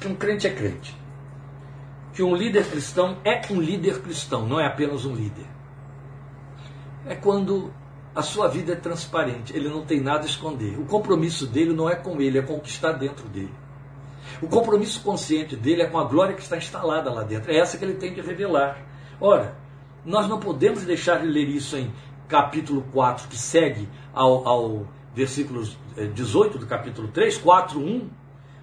que um crente é crente? Que um líder cristão é um líder cristão, não é apenas um líder. É quando a sua vida é transparente, ele não tem nada a esconder. O compromisso dele não é com ele, é com o que está dentro dele. O compromisso consciente dele é com a glória que está instalada lá dentro. É essa que ele tem que revelar. Ora, nós não podemos deixar de ler isso em capítulo 4, que segue ao, ao versículo 18 do capítulo 3, 4, 1,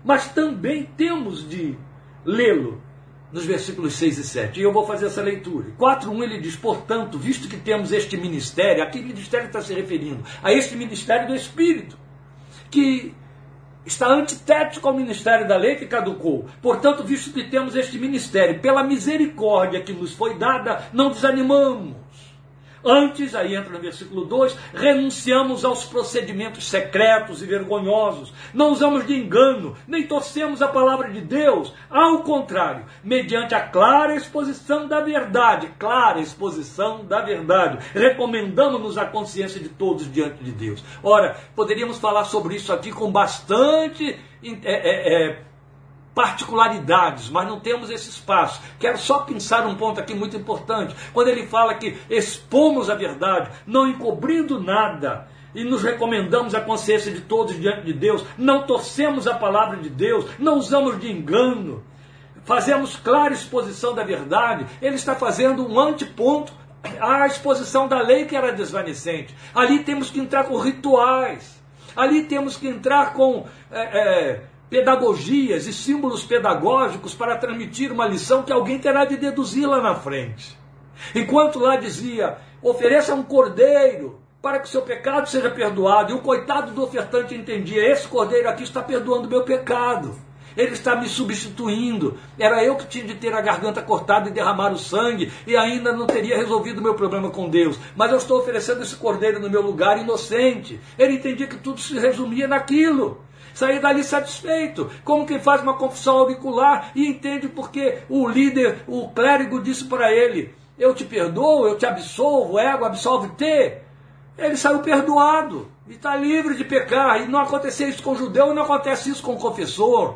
mas também temos de lê-lo nos versículos 6 e 7. E eu vou fazer essa leitura. 4.1 ele diz, portanto, visto que temos este ministério, a que ministério está se referindo? A este ministério do Espírito, que está antitético ao ministério da lei que caducou. Portanto, visto que temos este ministério, pela misericórdia que nos foi dada, não desanimamos. Antes, aí entra no versículo 2, renunciamos aos procedimentos secretos e vergonhosos, não usamos de engano, nem torcemos a palavra de Deus, ao contrário, mediante a clara exposição da verdade, clara exposição da verdade, recomendamos-nos a consciência de todos diante de Deus. Ora, poderíamos falar sobre isso aqui com bastante. É, é, é, particularidades, mas não temos esse espaço. Quero só pensar um ponto aqui muito importante. Quando ele fala que expomos a verdade, não encobrindo nada, e nos recomendamos a consciência de todos diante de Deus, não torcemos a palavra de Deus, não usamos de engano, fazemos clara exposição da verdade, ele está fazendo um anteponto à exposição da lei que era desvanecente. Ali temos que entrar com rituais, ali temos que entrar com. É, é, pedagogias e símbolos pedagógicos para transmitir uma lição que alguém terá de deduzir lá na frente. Enquanto lá dizia: ofereça um cordeiro para que o seu pecado seja perdoado, e o coitado do ofertante entendia: esse cordeiro aqui está perdoando meu pecado. Ele está me substituindo. Era eu que tinha de ter a garganta cortada e derramar o sangue, e ainda não teria resolvido o meu problema com Deus. Mas eu estou oferecendo esse cordeiro no meu lugar inocente. Ele entendia que tudo se resumia naquilo sair dali satisfeito, como quem faz uma confissão auricular e entende porque o líder, o clérigo disse para ele: Eu te perdoo, eu te absolvo, ego, absolve-te. Ele saiu perdoado e está livre de pecar. E não aconteceu isso com o judeu não acontece isso com o confessor.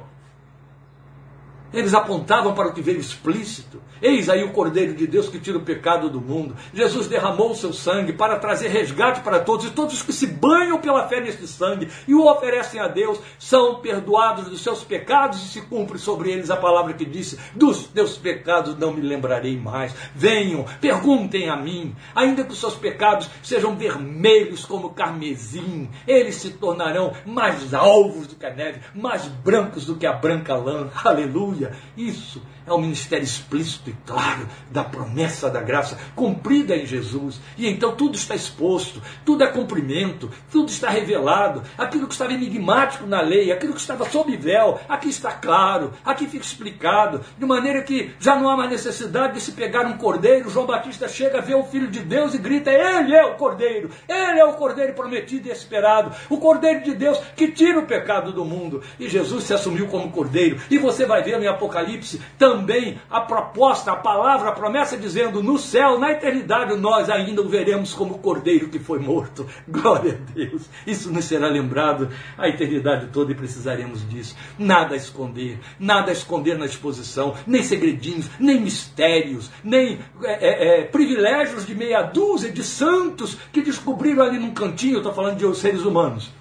Eles apontavam para o que veio explícito. Eis aí o Cordeiro de Deus que tira o pecado do mundo. Jesus derramou o seu sangue para trazer resgate para todos, e todos que se banham pela fé neste sangue e o oferecem a Deus são perdoados dos seus pecados e se cumpre sobre eles a palavra que disse: Dos teus pecados não me lembrarei mais. Venham, perguntem a mim, ainda que os seus pecados sejam vermelhos como carmesim, eles se tornarão mais alvos do que a neve, mais brancos do que a branca lã. Aleluia. Aleluia! Isso é o ministério explícito e claro da promessa da graça cumprida em Jesus. E então tudo está exposto, tudo é cumprimento, tudo está revelado. Aquilo que estava enigmático na lei, aquilo que estava sob véu, aqui está claro, aqui fica explicado, de maneira que já não há mais necessidade de se pegar um cordeiro. João Batista chega, vê o Filho de Deus e grita: Ele é o cordeiro, ele é o cordeiro prometido e esperado, o cordeiro de Deus que tira o pecado do mundo. E Jesus se assumiu como cordeiro. E você vai ver em Apocalipse também a proposta, a palavra, a promessa dizendo: no céu, na eternidade, nós ainda o veremos como cordeiro que foi morto. *laughs* Glória a Deus. Isso nos será lembrado a eternidade toda e precisaremos disso. Nada a esconder, nada a esconder na exposição, nem segredinhos, nem mistérios, nem é, é, é privilégios de meia dúzia de santos que descobriram ali num cantinho, estou falando de seres humanos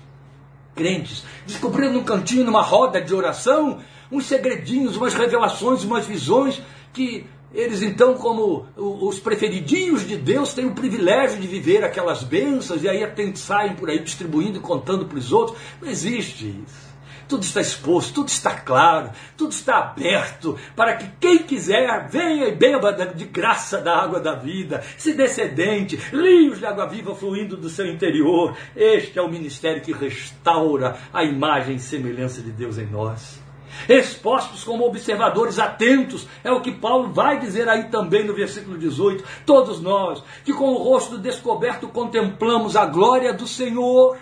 crentes, descobriram num cantinho, numa roda de oração, uns segredinhos, umas revelações, umas visões que eles então, como os preferidinhos de Deus, têm o privilégio de viver aquelas bênçãos e aí saem por aí distribuindo e contando para os outros. Não existe isso. Tudo está exposto, tudo está claro, tudo está aberto para que quem quiser venha e beba de graça da água da vida, se descendente, rios de água viva fluindo do seu interior. Este é o ministério que restaura a imagem e semelhança de Deus em nós expostos como observadores atentos, é o que Paulo vai dizer aí também no versículo 18. Todos nós, que com o rosto descoberto contemplamos a glória do Senhor.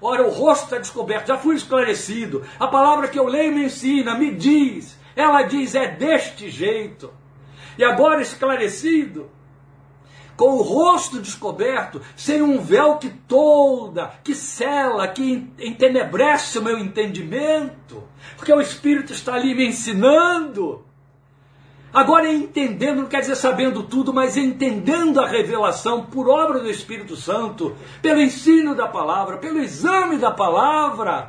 Ora, o rosto está descoberto, já fui esclarecido. A palavra que eu leio me ensina, me diz. Ela diz, é deste jeito. E agora esclarecido, com o rosto descoberto, sem um véu que tolda, que cela, que entenebrece o meu entendimento, porque o Espírito está ali me ensinando. Agora entendendo, não quer dizer sabendo tudo, mas entendendo a revelação por obra do Espírito Santo, pelo ensino da palavra, pelo exame da palavra.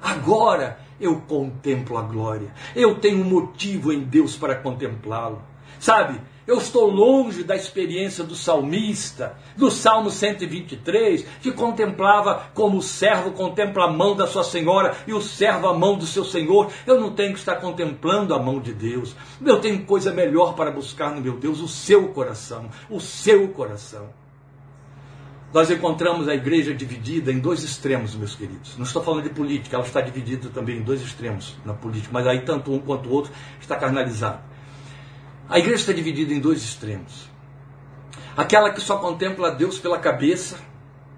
Agora eu contemplo a glória. Eu tenho um motivo em Deus para contemplá-lo. Sabe? Eu estou longe da experiência do salmista, do Salmo 123, que contemplava como o servo contempla a mão da sua senhora e o servo a mão do seu senhor. Eu não tenho que estar contemplando a mão de Deus. Eu tenho coisa melhor para buscar no meu Deus, o seu coração, o seu coração. Nós encontramos a igreja dividida em dois extremos, meus queridos. Não estou falando de política, ela está dividida também em dois extremos na política, mas aí tanto um quanto o outro está carnalizado. A igreja está dividida em dois extremos. Aquela que só contempla Deus pela cabeça,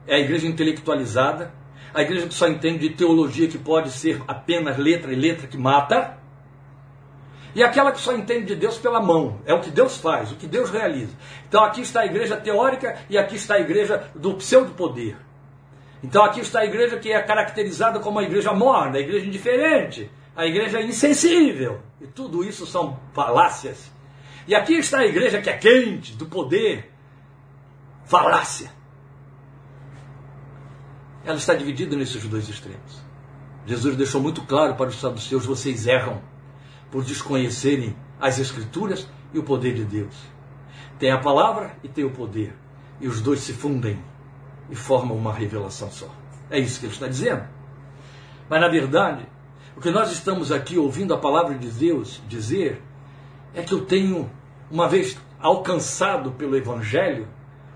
é a igreja intelectualizada, a igreja que só entende de teologia que pode ser apenas letra e letra que mata, e aquela que só entende de Deus pela mão, é o que Deus faz, o que Deus realiza. Então aqui está a igreja teórica e aqui está a igreja do pseudo-poder. Então aqui está a igreja que é caracterizada como a igreja morna, a igreja indiferente, a igreja insensível. E tudo isso são falácias e aqui está a igreja que é quente, do poder. Falácia. Ela está dividida nesses dois extremos. Jesus deixou muito claro para os saduceus: vocês erram por desconhecerem as Escrituras e o poder de Deus. Tem a palavra e tem o poder. E os dois se fundem e formam uma revelação só. É isso que ele está dizendo. Mas na verdade, o que nós estamos aqui ouvindo a palavra de Deus dizer é que eu tenho, uma vez alcançado pelo Evangelho,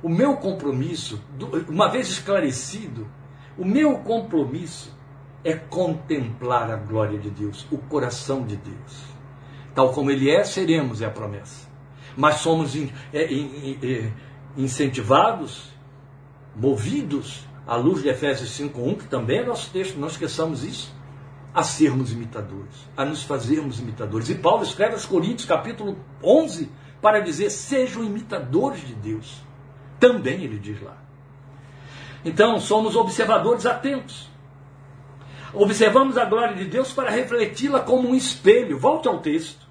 o meu compromisso, uma vez esclarecido, o meu compromisso é contemplar a glória de Deus, o coração de Deus. Tal como Ele é, seremos, é a promessa. Mas somos é, é, incentivados, movidos, à luz de Efésios 5.1, que também é nosso texto, não esqueçamos isso a sermos imitadores, a nos fazermos imitadores. E Paulo escreve aos Coríntios, capítulo 11, para dizer: sejam imitadores de Deus. Também ele diz lá. Então, somos observadores atentos. Observamos a glória de Deus para refleti-la como um espelho. Volte ao texto.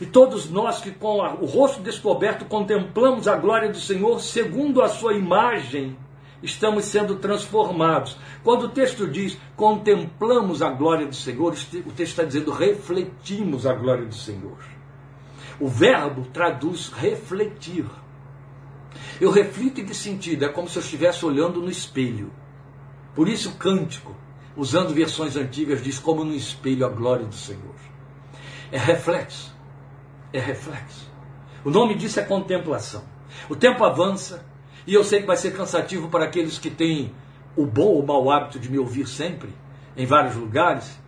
E todos nós que com o rosto descoberto contemplamos a glória do Senhor segundo a sua imagem, estamos sendo transformados. Quando o texto diz contemplamos a glória do Senhor, o texto está dizendo refletimos a glória do Senhor. O verbo traduz refletir. Eu reflito em que sentido? É como se eu estivesse olhando no espelho. Por isso o cântico, usando versões antigas, diz como no espelho a glória do Senhor. É reflexo. É reflexo. O nome disso é contemplação. O tempo avança e eu sei que vai ser cansativo para aqueles que têm o bom ou mau hábito de me ouvir sempre, em vários lugares.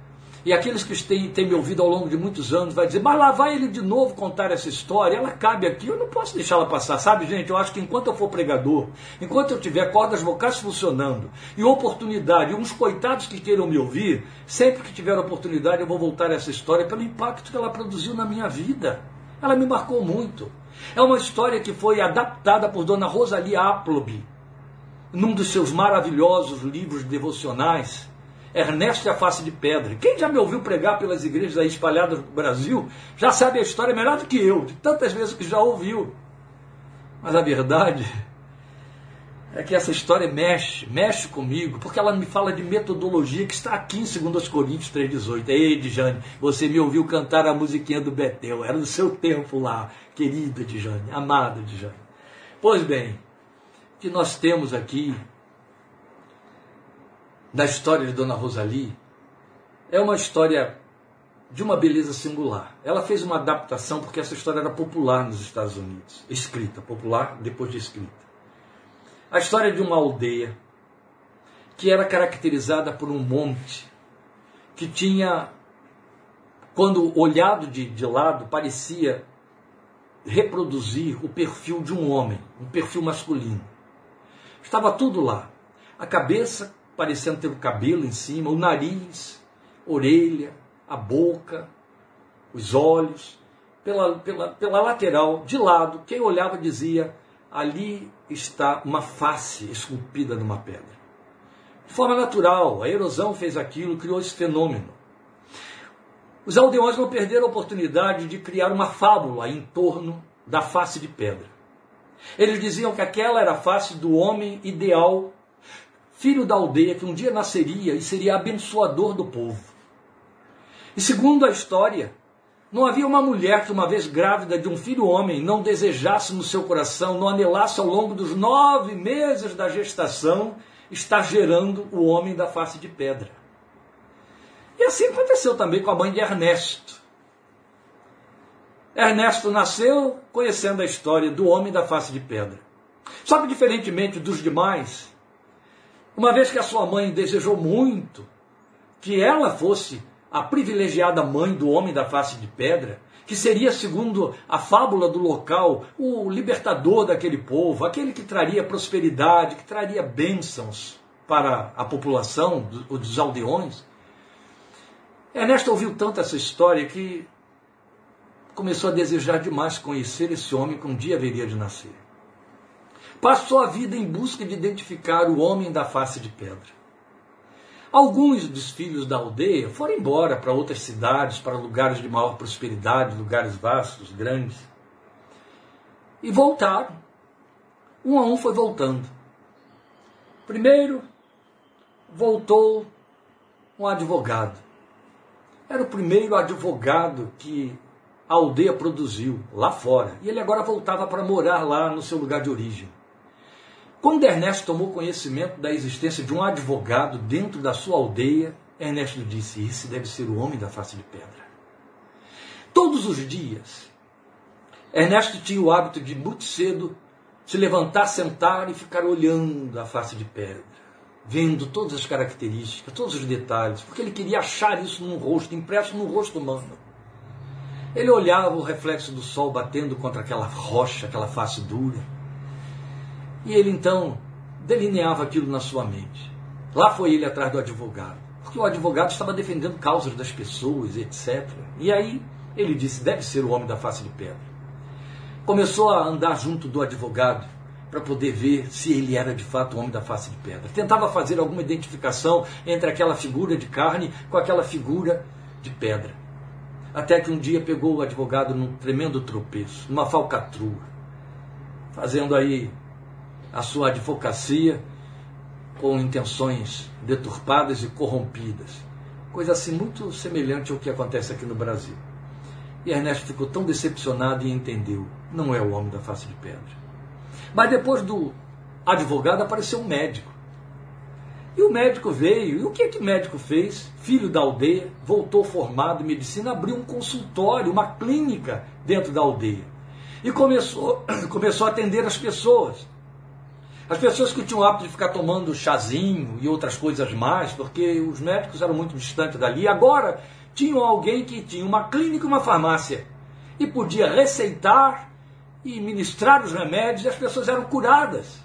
E aqueles que têm, têm me ouvido ao longo de muitos anos vai dizer, mas lá vai ele de novo contar essa história, ela cabe aqui, eu não posso deixá-la passar. Sabe, gente, eu acho que enquanto eu for pregador, enquanto eu tiver cordas vocais funcionando e oportunidade, uns coitados que queiram me ouvir, sempre que tiver oportunidade eu vou voltar a essa história pelo impacto que ela produziu na minha vida. Ela me marcou muito. É uma história que foi adaptada por Dona Rosalie Applob, num dos seus maravilhosos livros devocionais, Ernesto e a Face de Pedra. Quem já me ouviu pregar pelas igrejas aí espalhadas no Brasil já sabe a história melhor do que eu, de tantas vezes que já ouviu. Mas a verdade é que essa história mexe, mexe comigo, porque ela me fala de metodologia que está aqui em 2 Coríntios 3,18. Ei, Dijane, você me ouviu cantar a musiquinha do Betel, era no seu tempo lá, querida Dijane, amada Dijane. Pois bem, o que nós temos aqui da história de Dona Rosalie é uma história de uma beleza singular. Ela fez uma adaptação porque essa história era popular nos Estados Unidos, escrita, popular depois de escrita. A história de uma aldeia que era caracterizada por um monte que tinha, quando olhado de, de lado, parecia reproduzir o perfil de um homem, um perfil masculino. Estava tudo lá. A cabeça parecendo ter o cabelo em cima, o nariz, orelha, a boca, os olhos, pela, pela, pela lateral, de lado, quem olhava dizia: ali está uma face esculpida numa pedra. De forma natural, a erosão fez aquilo, criou esse fenômeno. Os aldeões não perderam a oportunidade de criar uma fábula em torno da face de pedra. Eles diziam que aquela era a face do homem ideal filho da aldeia que um dia nasceria e seria abençoador do povo. E segundo a história, não havia uma mulher que, uma vez grávida de um filho homem, não desejasse no seu coração, não anelasse ao longo dos nove meses da gestação, estar gerando o homem da face de pedra. E assim aconteceu também com a mãe de Ernesto. Ernesto nasceu conhecendo a história do homem da face de pedra. Só que, diferentemente dos demais, uma vez que a sua mãe desejou muito que ela fosse a privilegiada mãe do homem da face de pedra, que seria, segundo a fábula do local, o libertador daquele povo, aquele que traria prosperidade, que traria bênçãos para a população dos aldeões. Ernesto ouviu tanto essa história que começou a desejar demais conhecer esse homem que um dia haveria de nascer passou a vida em busca de identificar o homem da face de pedra. Alguns dos filhos da aldeia foram embora para outras cidades, para lugares de maior prosperidade, lugares vastos, grandes. E voltaram. Um a um foi voltando. Primeiro, voltou um advogado. Era o primeiro advogado que a aldeia produziu lá fora. E ele agora voltava para morar lá no seu lugar de origem. Quando Ernesto tomou conhecimento da existência de um advogado dentro da sua aldeia, Ernesto disse: Esse deve ser o homem da face de pedra. Todos os dias, Ernesto tinha o hábito de, muito cedo, se levantar, sentar e ficar olhando a face de pedra, vendo todas as características, todos os detalhes, porque ele queria achar isso num rosto, impresso num rosto humano. Ele olhava o reflexo do sol batendo contra aquela rocha, aquela face dura e ele então delineava aquilo na sua mente. Lá foi ele atrás do advogado, porque o advogado estava defendendo causas das pessoas, etc. E aí ele disse: deve ser o homem da face de pedra. Começou a andar junto do advogado para poder ver se ele era de fato o homem da face de pedra. Tentava fazer alguma identificação entre aquela figura de carne com aquela figura de pedra. Até que um dia pegou o advogado num tremendo tropeço, numa falcatrua, fazendo aí a sua advocacia com intenções deturpadas e corrompidas. Coisa assim muito semelhante ao que acontece aqui no Brasil. E Ernesto ficou tão decepcionado e entendeu: não é o homem da face de pedra. Mas depois do advogado apareceu um médico. E o médico veio, e o que é que o médico fez? Filho da aldeia, voltou formado em medicina, abriu um consultório, uma clínica dentro da aldeia. E começou, *coughs* começou a atender as pessoas. As pessoas que tinham o hábito de ficar tomando chazinho e outras coisas mais, porque os médicos eram muito distantes dali, agora tinham alguém que tinha uma clínica e uma farmácia e podia receitar e ministrar os remédios e as pessoas eram curadas.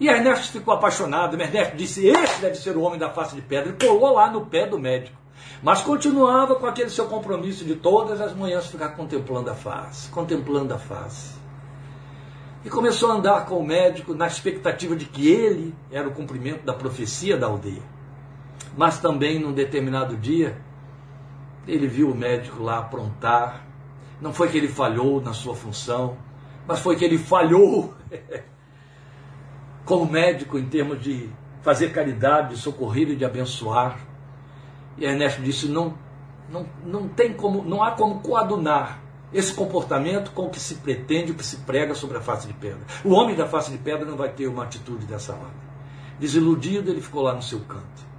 E Ernesto ficou apaixonado. Ernesto disse: Esse deve ser o homem da face de pedra. E pulou lá no pé do médico. Mas continuava com aquele seu compromisso de todas as manhãs ficar contemplando a face, contemplando a face. E começou a andar com o médico na expectativa de que ele era o cumprimento da profecia da aldeia. Mas também, num determinado dia, ele viu o médico lá aprontar. Não foi que ele falhou na sua função, mas foi que ele falhou *laughs* como médico em termos de fazer caridade, de socorrer e de abençoar. E Ernesto disse: não, não, não tem como, não há como coadunar esse comportamento com o que se pretende, o que se prega sobre a face de pedra. O homem da face de pedra não vai ter uma atitude dessa ordem. Desiludido, ele ficou lá no seu canto.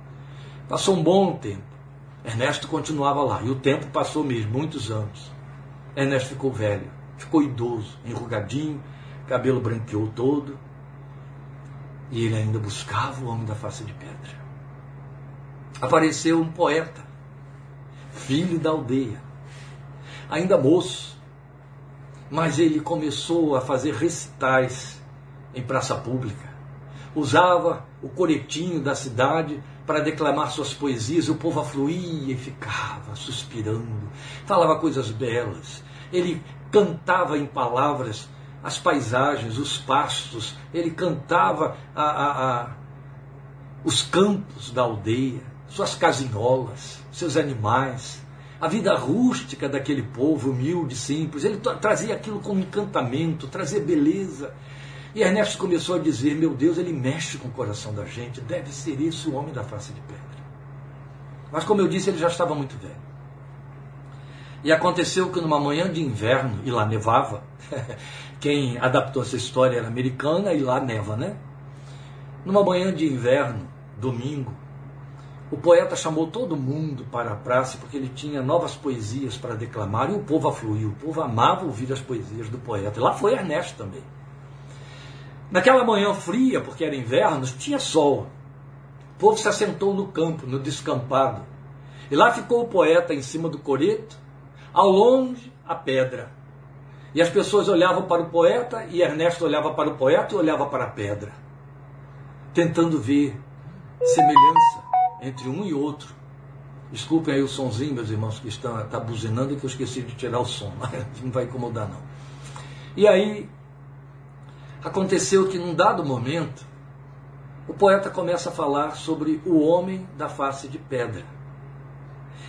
Passou um bom tempo. Ernesto continuava lá. E o tempo passou mesmo, muitos anos. Ernesto ficou velho, ficou idoso, enrugadinho, cabelo branqueou todo. E ele ainda buscava o homem da face de pedra. Apareceu um poeta, filho da aldeia, ainda moço, mas ele começou a fazer recitais em praça pública. Usava o coretinho da cidade para declamar suas poesias, o povo afluía e ficava suspirando, falava coisas belas. Ele cantava em palavras as paisagens, os pastos, ele cantava a, a, a, os campos da aldeia, suas casinholas, seus animais, a vida rústica daquele povo humilde, simples. Ele trazia aquilo com encantamento, trazia beleza. E Ernesto começou a dizer: Meu Deus, ele mexe com o coração da gente, deve ser esse o homem da face de pedra. Mas, como eu disse, ele já estava muito velho. E aconteceu que numa manhã de inverno, e lá nevava, *laughs* quem adaptou essa história era americana e lá neva, né? Numa manhã de inverno, domingo, o poeta chamou todo mundo para a praça porque ele tinha novas poesias para declamar e o povo afluiu. O povo amava ouvir as poesias do poeta. E lá foi Ernesto também. Naquela manhã fria, porque era inverno, tinha sol. O povo se assentou no campo, no descampado. E lá ficou o poeta em cima do coreto, ao longe, a pedra. E as pessoas olhavam para o poeta, e Ernesto olhava para o poeta e olhava para a pedra, tentando ver semelhança entre um e outro. Desculpem aí o sonzinho, meus irmãos, que estão tá buzinando que eu esqueci de tirar o som, *laughs* não vai incomodar não. E aí aconteceu que num dado momento o poeta começa a falar sobre o homem da face de pedra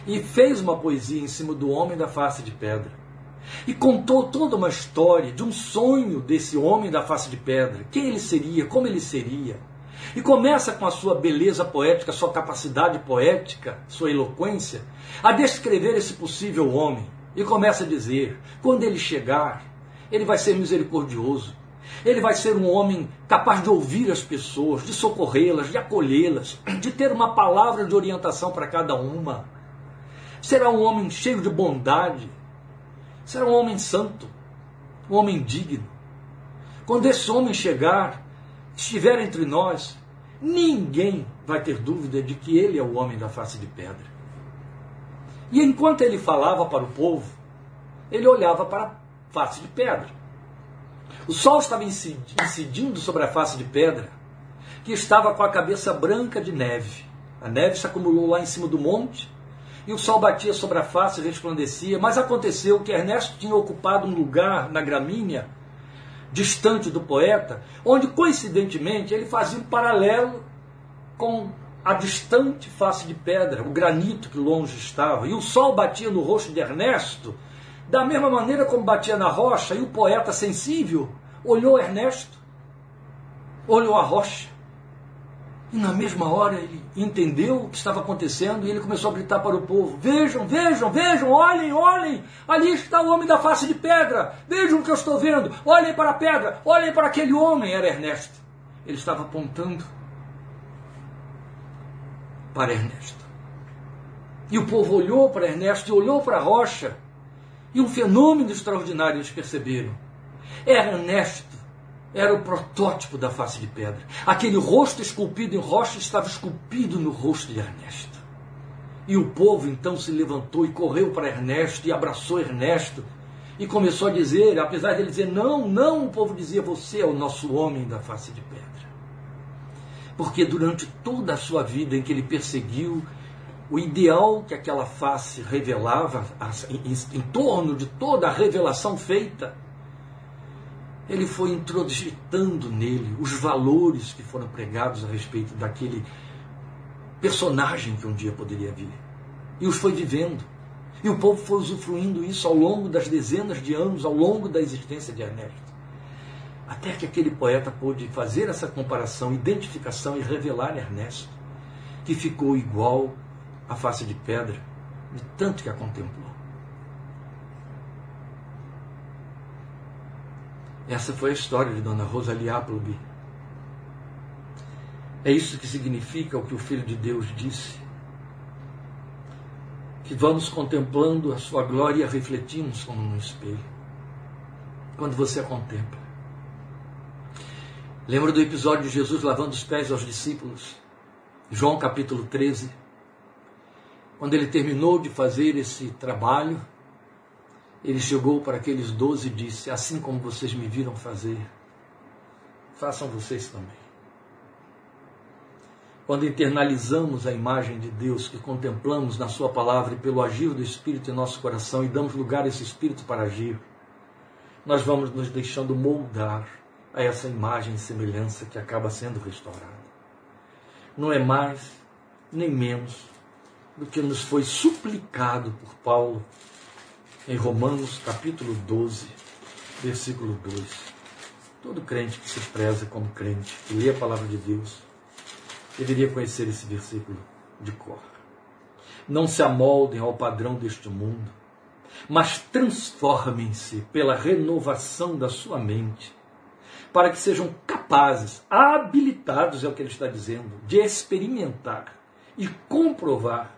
e fez uma poesia em cima do homem da face de pedra. E contou toda uma história de um sonho desse homem da face de pedra, quem ele seria, como ele seria. E começa com a sua beleza poética, sua capacidade poética, sua eloquência, a descrever esse possível homem. E começa a dizer: quando ele chegar, ele vai ser misericordioso. Ele vai ser um homem capaz de ouvir as pessoas, de socorrê-las, de acolhê-las, de ter uma palavra de orientação para cada uma será um homem cheio de bondade, será um homem santo, um homem digno. Quando esse homem chegar, estiver entre nós, ninguém vai ter dúvida de que ele é o homem da face de pedra. E enquanto ele falava para o povo, ele olhava para a face de pedra. O sol estava incidindo sobre a face de pedra, que estava com a cabeça branca de neve. A neve se acumulou lá em cima do monte e o sol batia sobre a face e resplandecia, mas aconteceu que Ernesto tinha ocupado um lugar na gramínea distante do poeta, onde coincidentemente ele fazia um paralelo com a distante face de pedra, o granito que longe estava, e o sol batia no rosto de Ernesto, da mesma maneira como batia na rocha, e o poeta sensível olhou Ernesto, olhou a rocha, e na mesma hora ele entendeu o que estava acontecendo e ele começou a gritar para o povo: Vejam, vejam, vejam, olhem, olhem, ali está o homem da face de pedra, vejam o que eu estou vendo, olhem para a pedra, olhem para aquele homem. Era Ernesto. Ele estava apontando para Ernesto. E o povo olhou para Ernesto e olhou para a rocha, e um fenômeno extraordinário eles perceberam. Era Ernesto era o protótipo da face de pedra. Aquele rosto esculpido em rocha estava esculpido no rosto de Ernesto. E o povo então se levantou e correu para Ernesto e abraçou Ernesto e começou a dizer, apesar de ele dizer não, não, o povo dizia: Você é o nosso homem da face de pedra. Porque durante toda a sua vida em que ele perseguiu, o ideal que aquela face revelava, em, em torno de toda a revelação feita, ele foi introjetando nele os valores que foram pregados a respeito daquele personagem que um dia poderia vir. E os foi vivendo. E o povo foi usufruindo isso ao longo das dezenas de anos, ao longo da existência de Ernesto. Até que aquele poeta pôde fazer essa comparação, identificação e revelar Ernesto, que ficou igual à face de pedra, de tanto que a contemplou. Essa foi a história de Dona Rosalie Appleby. É isso que significa o que o Filho de Deus disse. Que vamos contemplando a sua glória e a refletimos como num espelho. Quando você a contempla. Lembra do episódio de Jesus lavando os pés aos discípulos? João capítulo 13. Quando ele terminou de fazer esse trabalho, ele chegou para aqueles doze e disse: Assim como vocês me viram fazer, façam vocês também. Quando internalizamos a imagem de Deus que contemplamos na Sua palavra e pelo agir do Espírito em nosso coração e damos lugar a esse Espírito para agir, nós vamos nos deixando moldar a essa imagem e semelhança que acaba sendo restaurada. Não é mais nem menos do que nos foi suplicado por Paulo em Romanos capítulo 12, versículo 2. Todo crente que se preza como crente, que lê a palavra de Deus, deveria conhecer esse versículo de cor. Não se amoldem ao padrão deste mundo, mas transformem-se pela renovação da sua mente, para que sejam capazes, habilitados, é o que ele está dizendo, de experimentar e comprovar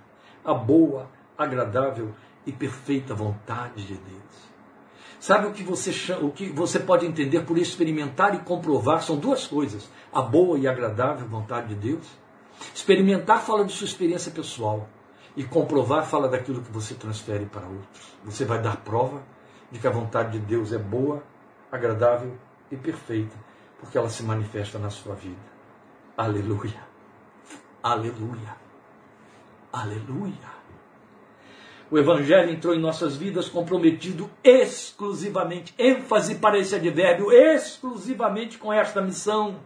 a boa, agradável e perfeita vontade de Deus. Sabe o que você o que você pode entender por experimentar e comprovar são duas coisas: a boa e agradável vontade de Deus. Experimentar fala de sua experiência pessoal e comprovar fala daquilo que você transfere para outros. Você vai dar prova de que a vontade de Deus é boa, agradável e perfeita, porque ela se manifesta na sua vida. Aleluia. Aleluia. Aleluia. O Evangelho entrou em nossas vidas comprometido exclusivamente, ênfase para esse advérbio, exclusivamente com esta missão.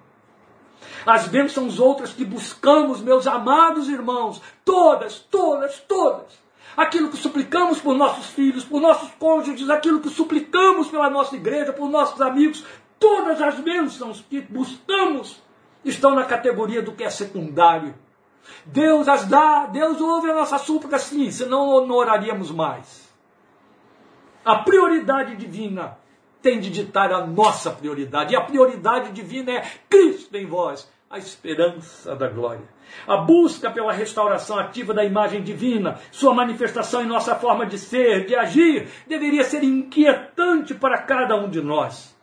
As bênçãos outras que buscamos, meus amados irmãos, todas, todas, todas. Aquilo que suplicamos por nossos filhos, por nossos cônjuges, aquilo que suplicamos pela nossa igreja, por nossos amigos, todas as bênçãos que buscamos estão na categoria do que é secundário Deus as dá, Deus ouve a nossa súplica sim, senão não oraríamos mais. A prioridade divina tem de ditar a nossa prioridade, e a prioridade divina é Cristo em vós, a esperança da glória. A busca pela restauração ativa da imagem divina, sua manifestação em nossa forma de ser, de agir, deveria ser inquietante para cada um de nós.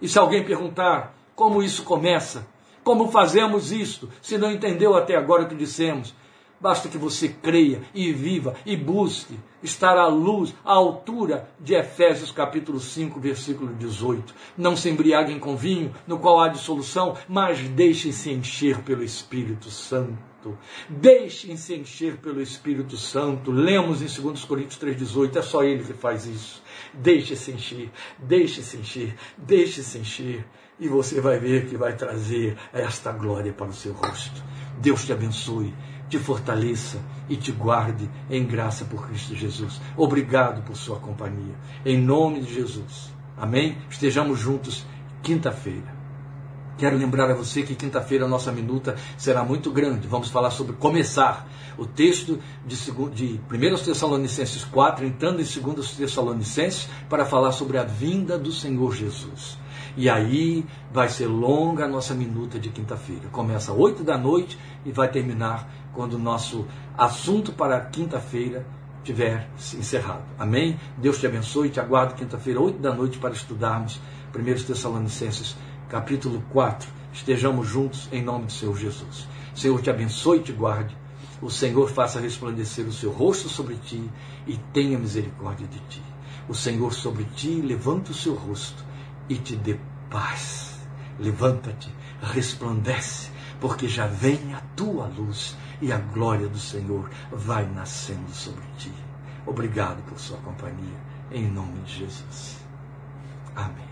E se alguém perguntar como isso começa, como fazemos isto? Se não entendeu até agora o que dissemos, basta que você creia e viva e busque estar à luz, à altura de Efésios capítulo 5, versículo 18. Não se embriaguem com vinho, no qual há dissolução, mas deixem-se encher pelo Espírito Santo. Deixem-se encher pelo Espírito Santo. Lemos em 2 Coríntios 3,18. É só Ele que faz isso. Deixe-se encher, deixe-se encher, deixe-se encher. E você vai ver que vai trazer esta glória para o seu rosto. Deus te abençoe, te fortaleça e te guarde em graça por Cristo Jesus. Obrigado por sua companhia. Em nome de Jesus. Amém? Estejamos juntos quinta-feira. Quero lembrar a você que quinta-feira a nossa minuta será muito grande. Vamos falar sobre começar. O texto de, de 1 Tessalonicenses 4, entrando em 2 Tessalonicenses, para falar sobre a vinda do Senhor Jesus. E aí vai ser longa a nossa minuta de quinta-feira. Começa às 8 da noite e vai terminar quando o nosso assunto para quinta-feira tiver encerrado. Amém? Deus te abençoe e te aguardo quinta-feira, 8 da noite, para estudarmos 1 Tessalonicenses capítulo 4. Estejamos juntos em nome do Senhor Jesus. Senhor te abençoe e te guarde. O Senhor faça resplandecer o seu rosto sobre ti e tenha misericórdia de ti. O Senhor sobre ti levanta o seu rosto e te dê paz. Levanta-te, resplandece, porque já vem a tua luz e a glória do Senhor vai nascendo sobre ti. Obrigado por sua companhia, em nome de Jesus. Amém.